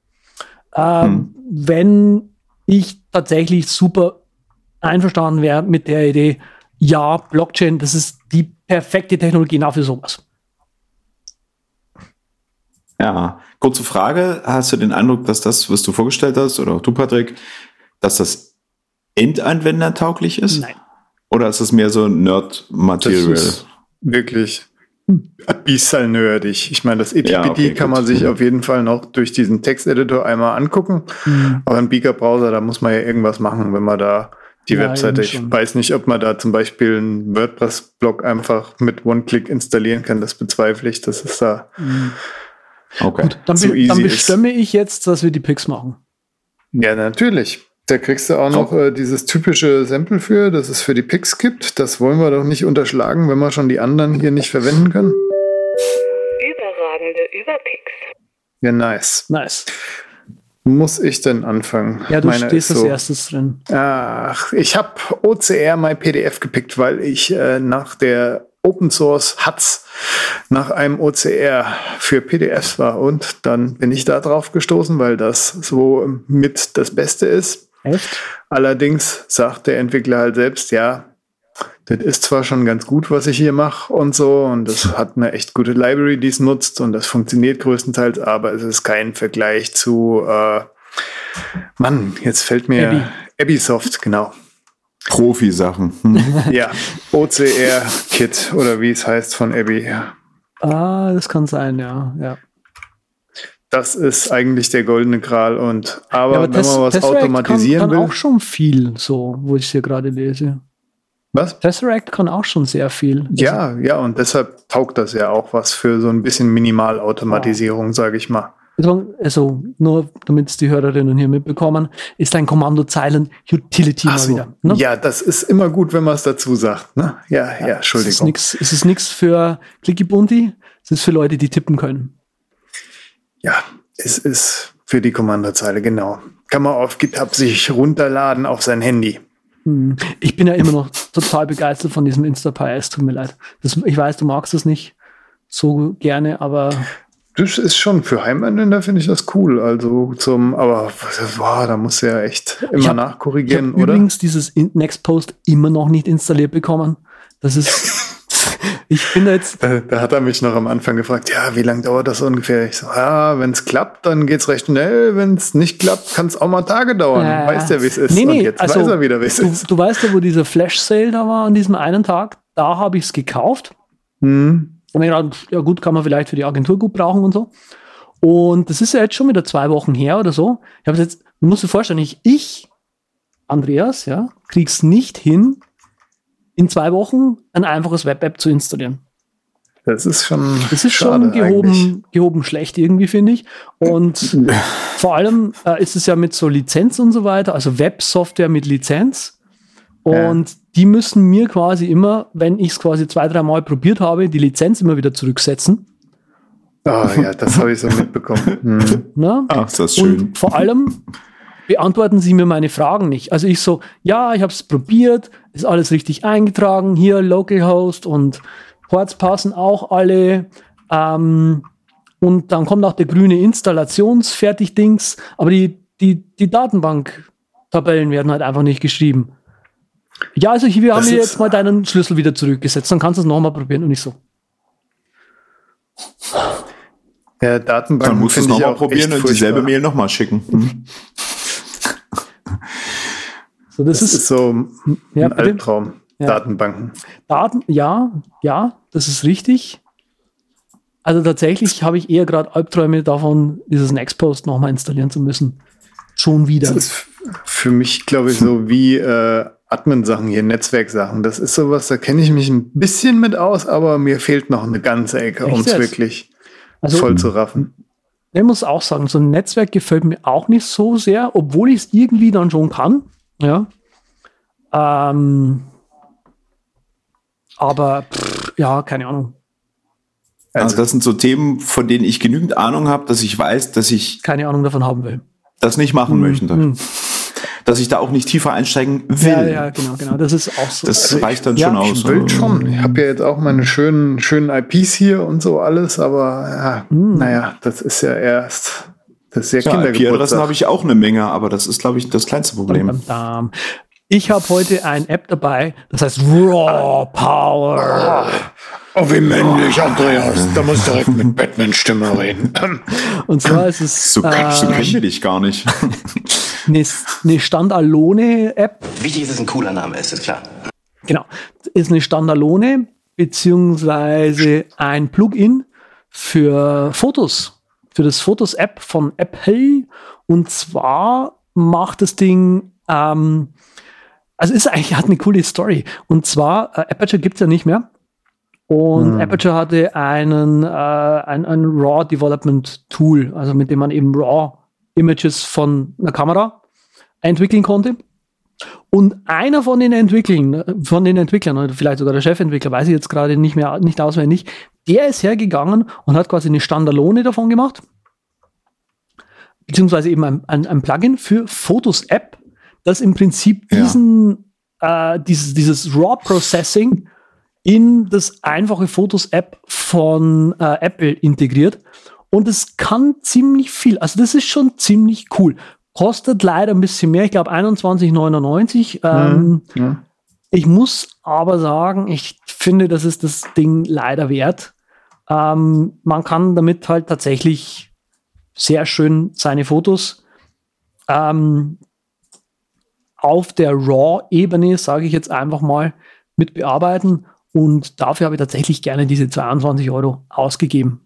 [SPEAKER 4] Ähm, Wenn ich tatsächlich super einverstanden wäre mit der Idee, ja, Blockchain, das ist die perfekte Technologie genau für sowas.
[SPEAKER 1] Ja, kurze Frage. Hast du den Eindruck, dass das, was du vorgestellt hast, oder auch du, Patrick, dass das endanwendertauglich ist?
[SPEAKER 4] Nein.
[SPEAKER 1] Oder ist es mehr so
[SPEAKER 2] Das
[SPEAKER 1] Nerd-Material?
[SPEAKER 2] ist wirklich abyssal nerdig. Ich meine, das ETPD
[SPEAKER 1] Ja, okay,
[SPEAKER 2] kann
[SPEAKER 1] gut.
[SPEAKER 2] man sich auf jeden Fall noch durch diesen Texteditor einmal angucken.
[SPEAKER 4] Mhm.
[SPEAKER 2] Aber im Beaker-Browser, da muss man ja irgendwas machen, wenn man da die
[SPEAKER 4] Ja,
[SPEAKER 2] Webseite, ich weiß nicht, ob man da zum Beispiel einen WordPress-Blog einfach mit One-Click installieren kann. Das bezweifle ich. Das ist da.
[SPEAKER 1] Okay.
[SPEAKER 4] Dann,
[SPEAKER 2] So
[SPEAKER 4] be
[SPEAKER 2] easy
[SPEAKER 4] dann
[SPEAKER 2] ist.
[SPEAKER 4] bestimme ich jetzt, dass wir die Picks machen.
[SPEAKER 2] Ja, natürlich. Da kriegst du auch noch äh, dieses typische Sample für, dass es für die Picks gibt. Das wollen wir doch nicht unterschlagen, wenn wir schon die anderen hier nicht verwenden können.
[SPEAKER 3] Überragende Überpicks.
[SPEAKER 2] Ja, nice.
[SPEAKER 4] Nice.
[SPEAKER 2] Muss ich denn anfangen?
[SPEAKER 4] Ja, du
[SPEAKER 2] Meiner
[SPEAKER 4] stehst
[SPEAKER 2] ist
[SPEAKER 4] als
[SPEAKER 2] so.
[SPEAKER 4] erstes drin.
[SPEAKER 2] Ach, ich habe OCR mein PDF gepickt, weil ich äh, nach der Open Source Hatz nach einem OCR für PDFs war und dann bin ich da drauf gestoßen, weil das so mit das Beste ist.
[SPEAKER 4] Echt?
[SPEAKER 2] Allerdings sagt der Entwickler halt selbst, ja, das ist zwar schon ganz gut, was ich hier mache und so, und das hat eine echt gute Library, die es nutzt, und das funktioniert größtenteils, aber es ist kein Vergleich zu, äh, Mann, jetzt fällt mir
[SPEAKER 4] Abby.
[SPEAKER 2] Abbysoft, genau.
[SPEAKER 1] Profi-Sachen. Hm. [LAUGHS]
[SPEAKER 2] Ja, OCR-Kit oder wie es heißt von Abby.
[SPEAKER 4] Ah, das kann sein, ja. ja.
[SPEAKER 2] Das ist eigentlich der goldene Gral und aber,
[SPEAKER 4] ja
[SPEAKER 2] wenn
[SPEAKER 4] Tess-
[SPEAKER 2] man was
[SPEAKER 4] Tesseract
[SPEAKER 2] automatisieren
[SPEAKER 4] kann, kann
[SPEAKER 2] will.
[SPEAKER 4] auch schon viel, so, wo ich es hier gerade lese.
[SPEAKER 2] Was?
[SPEAKER 4] Tesseract kann auch schon sehr viel.
[SPEAKER 2] Ja, ja, und deshalb taugt das ja auch was für so ein bisschen Minimalautomatisierung, sage ich mal.
[SPEAKER 4] Also, also nur damit es die Hörerinnen hier mitbekommen, ist ein Kommandozeilen-Utility mal
[SPEAKER 2] so.
[SPEAKER 4] wieder. Ne?
[SPEAKER 2] Ja, das ist immer gut, wenn man es dazu sagt. Ne? Ja, ja,
[SPEAKER 4] ist
[SPEAKER 2] Entschuldigung.
[SPEAKER 4] es ist nichts für Clicky Bunti, es ist für Leute, die tippen können.
[SPEAKER 2] Ja, es ist für die Kommandozeile, genau. Kann man auf GitHub sich runterladen auf sein Handy.
[SPEAKER 4] Hm. Ich bin ja immer noch total begeistert von diesem Instapy, es tut mir leid. Das, ich weiß, du magst das nicht so gerne, aber
[SPEAKER 2] Das ist schon für Heimanwender finde ich das cool. Also zum, aber boah, da muss ja echt immer
[SPEAKER 4] Ich hab- ich
[SPEAKER 2] nachkorrigieren,
[SPEAKER 4] habe
[SPEAKER 2] oder?
[SPEAKER 4] übrigens dieses In- Nextpost immer noch nicht installiert bekommen. Das ist, [LAUGHS] ich bin da jetzt.
[SPEAKER 2] Da, da, hat er mich noch am Anfang gefragt, ja, wie lange dauert das ungefähr? Ich so, ja, wenn es klappt, dann geht's recht schnell. Wenn es nicht klappt, kann es auch mal Tage dauern. Äh, weiß der, wie es ist.
[SPEAKER 4] Nee, nee,
[SPEAKER 2] Und jetzt
[SPEAKER 4] also,
[SPEAKER 2] weiß er wieder, wie es ist.
[SPEAKER 4] Du weißt ja, wo dieser Flash-Sale da war an diesem einen Tag. Da habe ich es gekauft.
[SPEAKER 2] Hm.
[SPEAKER 4] Und ich gedacht, ja gut, kann man vielleicht für die Agentur gut brauchen und so. Und das ist ja jetzt schon wieder zwei Wochen her oder so. Ich habe jetzt, du musst dir vorstellen, ich, ich, Andreas, ja, krieg's nicht hin, in zwei Wochen ein einfaches Web-App zu installieren.
[SPEAKER 2] Das ist schon.
[SPEAKER 4] Das ist schon gehoben, gehoben schlecht irgendwie, finde ich. Und [LAUGHS] vor allem äh, ist es ja mit so Lizenz und so weiter, also Web-Software mit Lizenz. Und ja. die müssen mir quasi immer, wenn ich es quasi zwei, drei Mal probiert habe, die Lizenz immer wieder zurücksetzen.
[SPEAKER 2] Oh ja, das habe ich so mitbekommen. [LAUGHS] Hm.
[SPEAKER 4] Na?
[SPEAKER 1] Ach, das ist schön.
[SPEAKER 4] Und vor allem beantworten sie mir meine Fragen nicht. Also ich so, ja, ich habe es probiert, ist alles richtig eingetragen, hier Localhost und Ports passen auch alle. Ähm, und dann kommt auch der grüne Installationsfertig-Dings, aber die, die, die Datenbank-Tabellen werden halt einfach nicht geschrieben. Ja, also hier, wir haben jetzt mal deinen Schlüssel wieder zurückgesetzt, dann kannst du es nochmal probieren und nicht so.
[SPEAKER 2] Ja, Datenbank.
[SPEAKER 1] Dann musst du es nochmal probieren und dieselbe Mail nochmal schicken. Mhm.
[SPEAKER 2] So, das, das ist, ist, so ein ja, Albtraum. Ja. Datenbanken.
[SPEAKER 4] Daten, ja, ja, das ist richtig. Also tatsächlich habe ich eher gerade Albträume davon, dieses Nextpost nochmal installieren zu müssen. Schon wieder.
[SPEAKER 2] Das ist für mich, glaube ich, so wie äh, Admin-Sachen hier, Netzwerksachen. Das ist sowas, da kenne ich mich ein bisschen mit aus, aber mir fehlt noch eine ganze Ecke, um es wirklich also, voll zu raffen.
[SPEAKER 4] Ich muss auch sagen, so ein Netzwerk gefällt mir auch nicht so sehr, obwohl ich es irgendwie dann schon kann. Ja. Ähm, aber pff, ja, keine Ahnung.
[SPEAKER 1] Also, also das sind so Themen, von denen ich genügend Ahnung habe, dass ich weiß, dass ich
[SPEAKER 4] keine Ahnung davon haben will.
[SPEAKER 1] Das nicht machen hm, möchte. Hm. Dass ich da auch nicht tiefer einsteigen will.
[SPEAKER 4] Ja, ja, genau, genau. Das ist auch so.
[SPEAKER 1] Das also reicht dann ich, schon ja, aus.
[SPEAKER 2] Ich will schon. Ich habe ja jetzt auch meine schönen, schönen IPs hier und so alles, aber ja, hm. naja, das ist ja erst das ist ja, ja
[SPEAKER 1] IP-Adressen habe ich auch eine Menge, aber das ist, glaube ich, das kleinste Problem.
[SPEAKER 4] Ich habe heute ein App dabei, das heißt Raw Power.
[SPEAKER 2] Oh, wie männlich, Andreas. Da muss direkt mit Batman-Stimme reden. [LAUGHS]
[SPEAKER 4] Und zwar ist es.
[SPEAKER 1] So, äh, so kennen wir dich gar nicht. [LAUGHS]
[SPEAKER 4] eine, eine Standalone-App.
[SPEAKER 6] Wichtig ist, dass es ein cooler Name ist, ist klar.
[SPEAKER 4] Genau. Ist eine Standalone, beziehungsweise ein Plugin für Fotos für das Fotos-App von Apple. Und zwar macht das Ding, ähm, also ist eigentlich, hat eine coole Story. Und zwar, äh, Aperture gibt's ja nicht mehr. Und hm. Aperture hatte einen, äh, ein, ein RAW Development Tool, also mit dem man eben RAW Images von einer Kamera entwickeln konnte. Und einer von den Entwicklern, von den Entwicklern, oder vielleicht sogar der Chefentwickler, weiß ich jetzt gerade nicht mehr, nicht auswendig, der ist hergegangen und hat quasi eine Standalone davon gemacht. Beziehungsweise eben ein, ein, ein Plugin für Fotos-App, das im Prinzip diesen, ja. äh, dieses, dieses RAW-Processing in das einfache Fotos-App von äh, Apple integriert. Und es kann ziemlich viel. Also das ist schon ziemlich cool. Kostet leider ein bisschen mehr, ich glaube 21,99. Ähm, ja. Ich muss aber sagen, ich finde, das ist das Ding leider wert. Ähm, man kann damit halt tatsächlich sehr schön seine Fotos ähm, auf der RAW-Ebene, sage ich jetzt einfach mal, mit bearbeiten. Und dafür habe ich tatsächlich gerne diese 22 Euro ausgegeben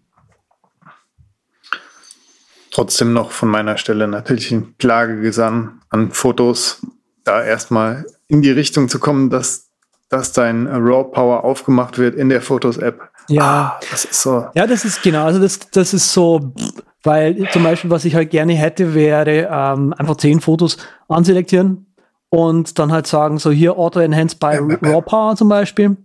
[SPEAKER 2] trotzdem noch von meiner Stelle natürlich ein Klagegesang an Fotos, da erstmal in die Richtung zu kommen, dass, dass dein Raw Power aufgemacht wird in der Fotos-App.
[SPEAKER 4] Ja, ah, das ist so. Ja, das ist genau, also das, das ist so, weil zum Beispiel, was ich halt gerne hätte, wäre ähm, einfach zehn Fotos anselektieren und dann halt sagen, so hier Auto Enhanced by Raw Power zum Beispiel.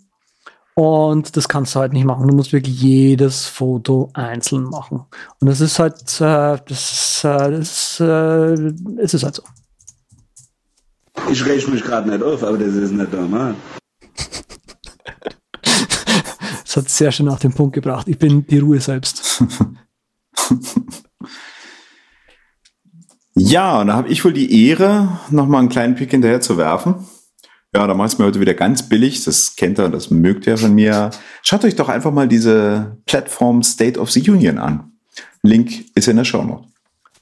[SPEAKER 4] Und das kannst du halt nicht machen. Du musst wirklich jedes Foto einzeln machen. Und das ist halt, äh, das ist, äh, das ist, äh, es ist halt so.
[SPEAKER 7] Ich rechne mich gerade nicht auf, aber das ist nicht normal. [LAUGHS]
[SPEAKER 4] das hat sehr schön auf den Punkt gebracht. Ich bin die Ruhe selbst. [LAUGHS]
[SPEAKER 1] ja, und da habe ich wohl die Ehre, nochmal einen kleinen Pick hinterher zu werfen. Ja, da machst du mir heute wieder ganz billig. Das kennt ihr, das mögt ihr von mir. Schaut euch doch einfach mal diese Plattform State of the Union an. Link ist in der Show Note.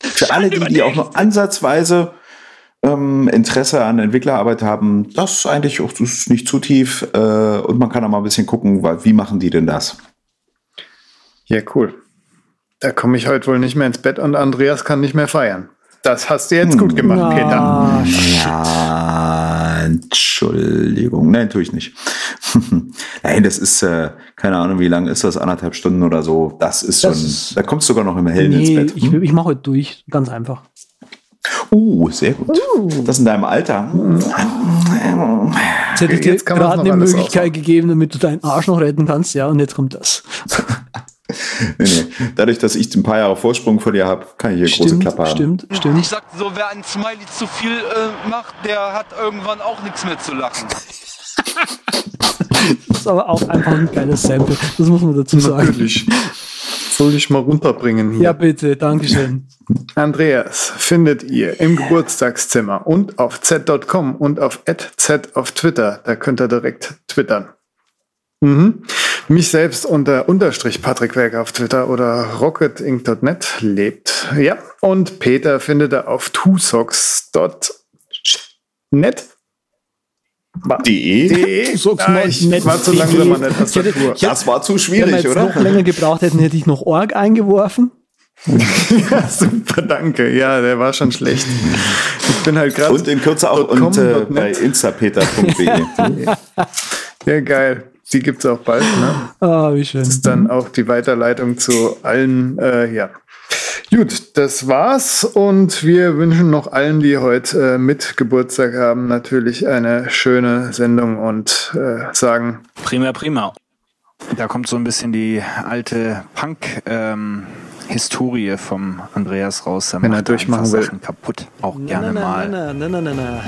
[SPEAKER 1] Für alle, die, die auch noch ansatzweise ähm, Interesse an Entwicklerarbeit haben, das ist eigentlich auch das ist nicht zu tief. Äh, und man kann auch mal ein bisschen gucken, wie machen die denn das?
[SPEAKER 2] Ja, cool. Da komme ich heute wohl nicht mehr ins Bett und Andreas kann nicht mehr feiern. Das hast du jetzt gut gemacht,
[SPEAKER 4] Ja.
[SPEAKER 2] Peter.
[SPEAKER 1] Ja, Entschuldigung. Nein, tue ich nicht. [LAUGHS] Nein, das ist, äh, keine Ahnung, wie lang ist das? Anderthalb Stunden oder so. Das ist schon,
[SPEAKER 4] Das ist-
[SPEAKER 1] da kommst du sogar noch im Hellen
[SPEAKER 4] Nee,
[SPEAKER 1] ins Bett.
[SPEAKER 4] ich, ich mache heute durch. Ganz einfach.
[SPEAKER 1] Uh, sehr gut. Das in deinem Alter.
[SPEAKER 4] Jetzt hätte ich dir
[SPEAKER 2] Jetzt
[SPEAKER 4] gerade eine Möglichkeit
[SPEAKER 2] ausmachen.
[SPEAKER 4] gegeben, damit du deinen Arsch noch retten kannst. Ja, und jetzt kommt das. [LAUGHS]
[SPEAKER 1] Nee, nee. Dadurch, dass ich ein paar Jahre Vorsprung vor dir habe, kann ich hier große
[SPEAKER 4] Stimmt,
[SPEAKER 1] Klappe haben.
[SPEAKER 4] stimmt,
[SPEAKER 8] Ich
[SPEAKER 4] stimmt.
[SPEAKER 8] sag so, wer ein Smiley zu viel äh, macht, der hat irgendwann auch nichts mehr zu lachen. [LAUGHS]
[SPEAKER 4] Das ist aber auch einfach ein geiles Sample. Das muss man dazu sagen.
[SPEAKER 2] Natürlich. Soll ich mal runterbringen hier.
[SPEAKER 4] Ja, bitte, Dankeschön. [LAUGHS]
[SPEAKER 2] Andreas findet ihr im Geburtstagszimmer und auf z.com und auf z auf Twitter. Da könnt ihr direkt twittern. Mhm. Mich selbst unter Unterstrich Patrick Werk auf Twitter oder rocketinc.net lebt. Ja, und Peter findet er auf twosocks.net.
[SPEAKER 1] DE?
[SPEAKER 2] De.
[SPEAKER 4] Sag's [LAUGHS]
[SPEAKER 2] Ah,
[SPEAKER 4] mal
[SPEAKER 2] ich
[SPEAKER 4] nett.
[SPEAKER 2] war zu langsam an der
[SPEAKER 4] Ich hätte-
[SPEAKER 2] Tastatur.
[SPEAKER 4] ich hätte-
[SPEAKER 1] Das war zu
[SPEAKER 4] Wenn wir
[SPEAKER 1] schwierig,
[SPEAKER 4] jetzt noch
[SPEAKER 1] oder?
[SPEAKER 4] länger gebraucht hätten, hätte ich noch Org eingeworfen. [LAUGHS]
[SPEAKER 2] Ja, super, danke. Ja, der war schon schlecht. Ich bin halt gerade.
[SPEAKER 1] Und in Kürze auch und, äh, bei instapeter.de. [LAUGHS]
[SPEAKER 2] Ja, geil. Die gibt's auch bald, ne?
[SPEAKER 4] Ah, wie schön.
[SPEAKER 2] Das ist dann auch die Weiterleitung zu allen, äh, ja. Gut, das war's und wir wünschen noch allen, die heute äh, mit Geburtstag haben, natürlich eine schöne Sendung und äh, sagen,
[SPEAKER 9] Prima, prima. Da kommt so ein bisschen die alte Punk-Historie vom Andreas raus. Da
[SPEAKER 2] Wenn er durchmachen will.
[SPEAKER 9] Sachen kaputt. Auch gerne mal.
[SPEAKER 4] Na, na, na, na, na.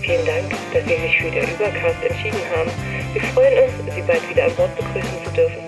[SPEAKER 3] Vielen Dank, dass Sie sich für den Übercast entschieden haben. Wir freuen uns, Sie bald wieder an Bord begrüßen zu dürfen.